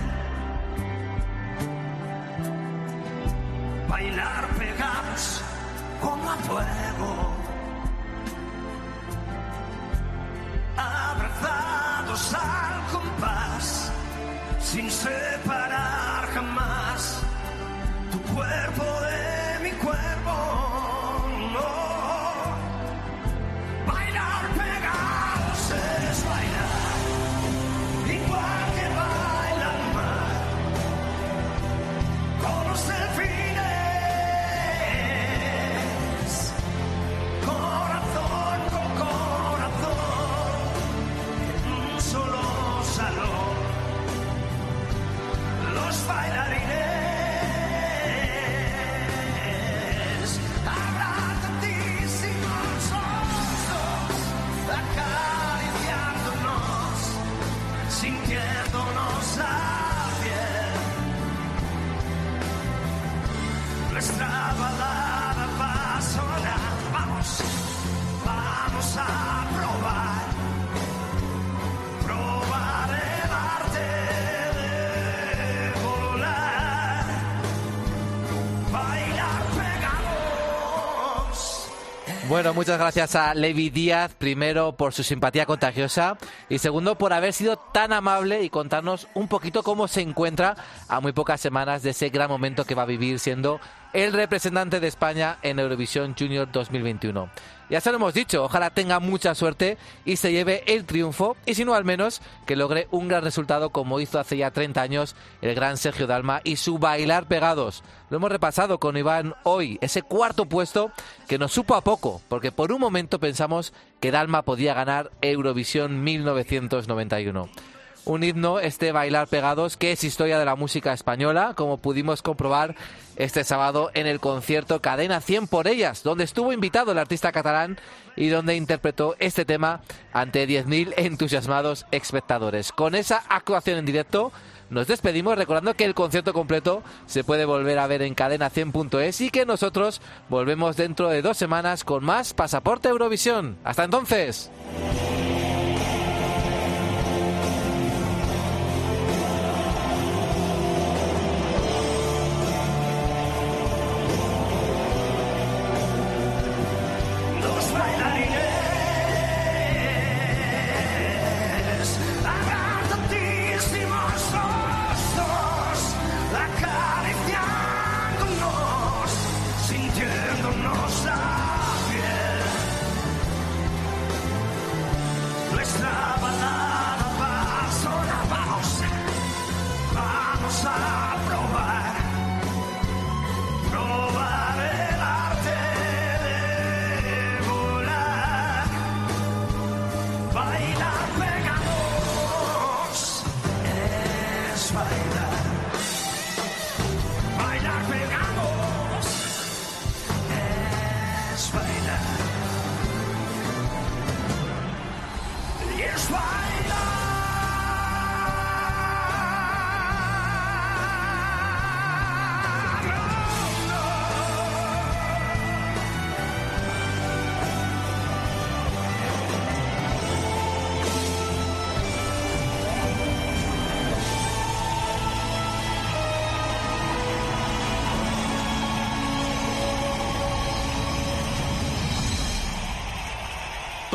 Bailar pegados como a fuego. Abrazados al compás, sin separar jamás tu cuerpo de Bueno, muchas gracias a Levi Díaz, primero por su simpatía contagiosa y segundo por haber sido tan amable y contarnos un poquito cómo se encuentra a muy pocas semanas de ese gran momento que va a vivir siendo el representante de España en Eurovisión Junior 2021. Ya se lo hemos dicho, ojalá tenga mucha suerte y se lleve el triunfo y si no al menos que logre un gran resultado como hizo hace ya 30 años el gran Sergio Dalma y su bailar pegados. Lo hemos repasado con Iván hoy, ese cuarto puesto que nos supo a poco, porque por un momento pensamos que Dalma podía ganar Eurovisión 1991. Un himno, este bailar pegados, que es historia de la música española, como pudimos comprobar este sábado en el concierto Cadena 100 por ellas, donde estuvo invitado el artista catalán y donde interpretó este tema ante 10.000 entusiasmados espectadores. Con esa actuación en directo nos despedimos recordando que el concierto completo se puede volver a ver en cadena100.es y que nosotros volvemos dentro de dos semanas con más Pasaporte Eurovisión. Hasta entonces.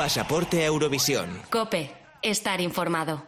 Pasaporte Eurovisión. Cope, estar informado.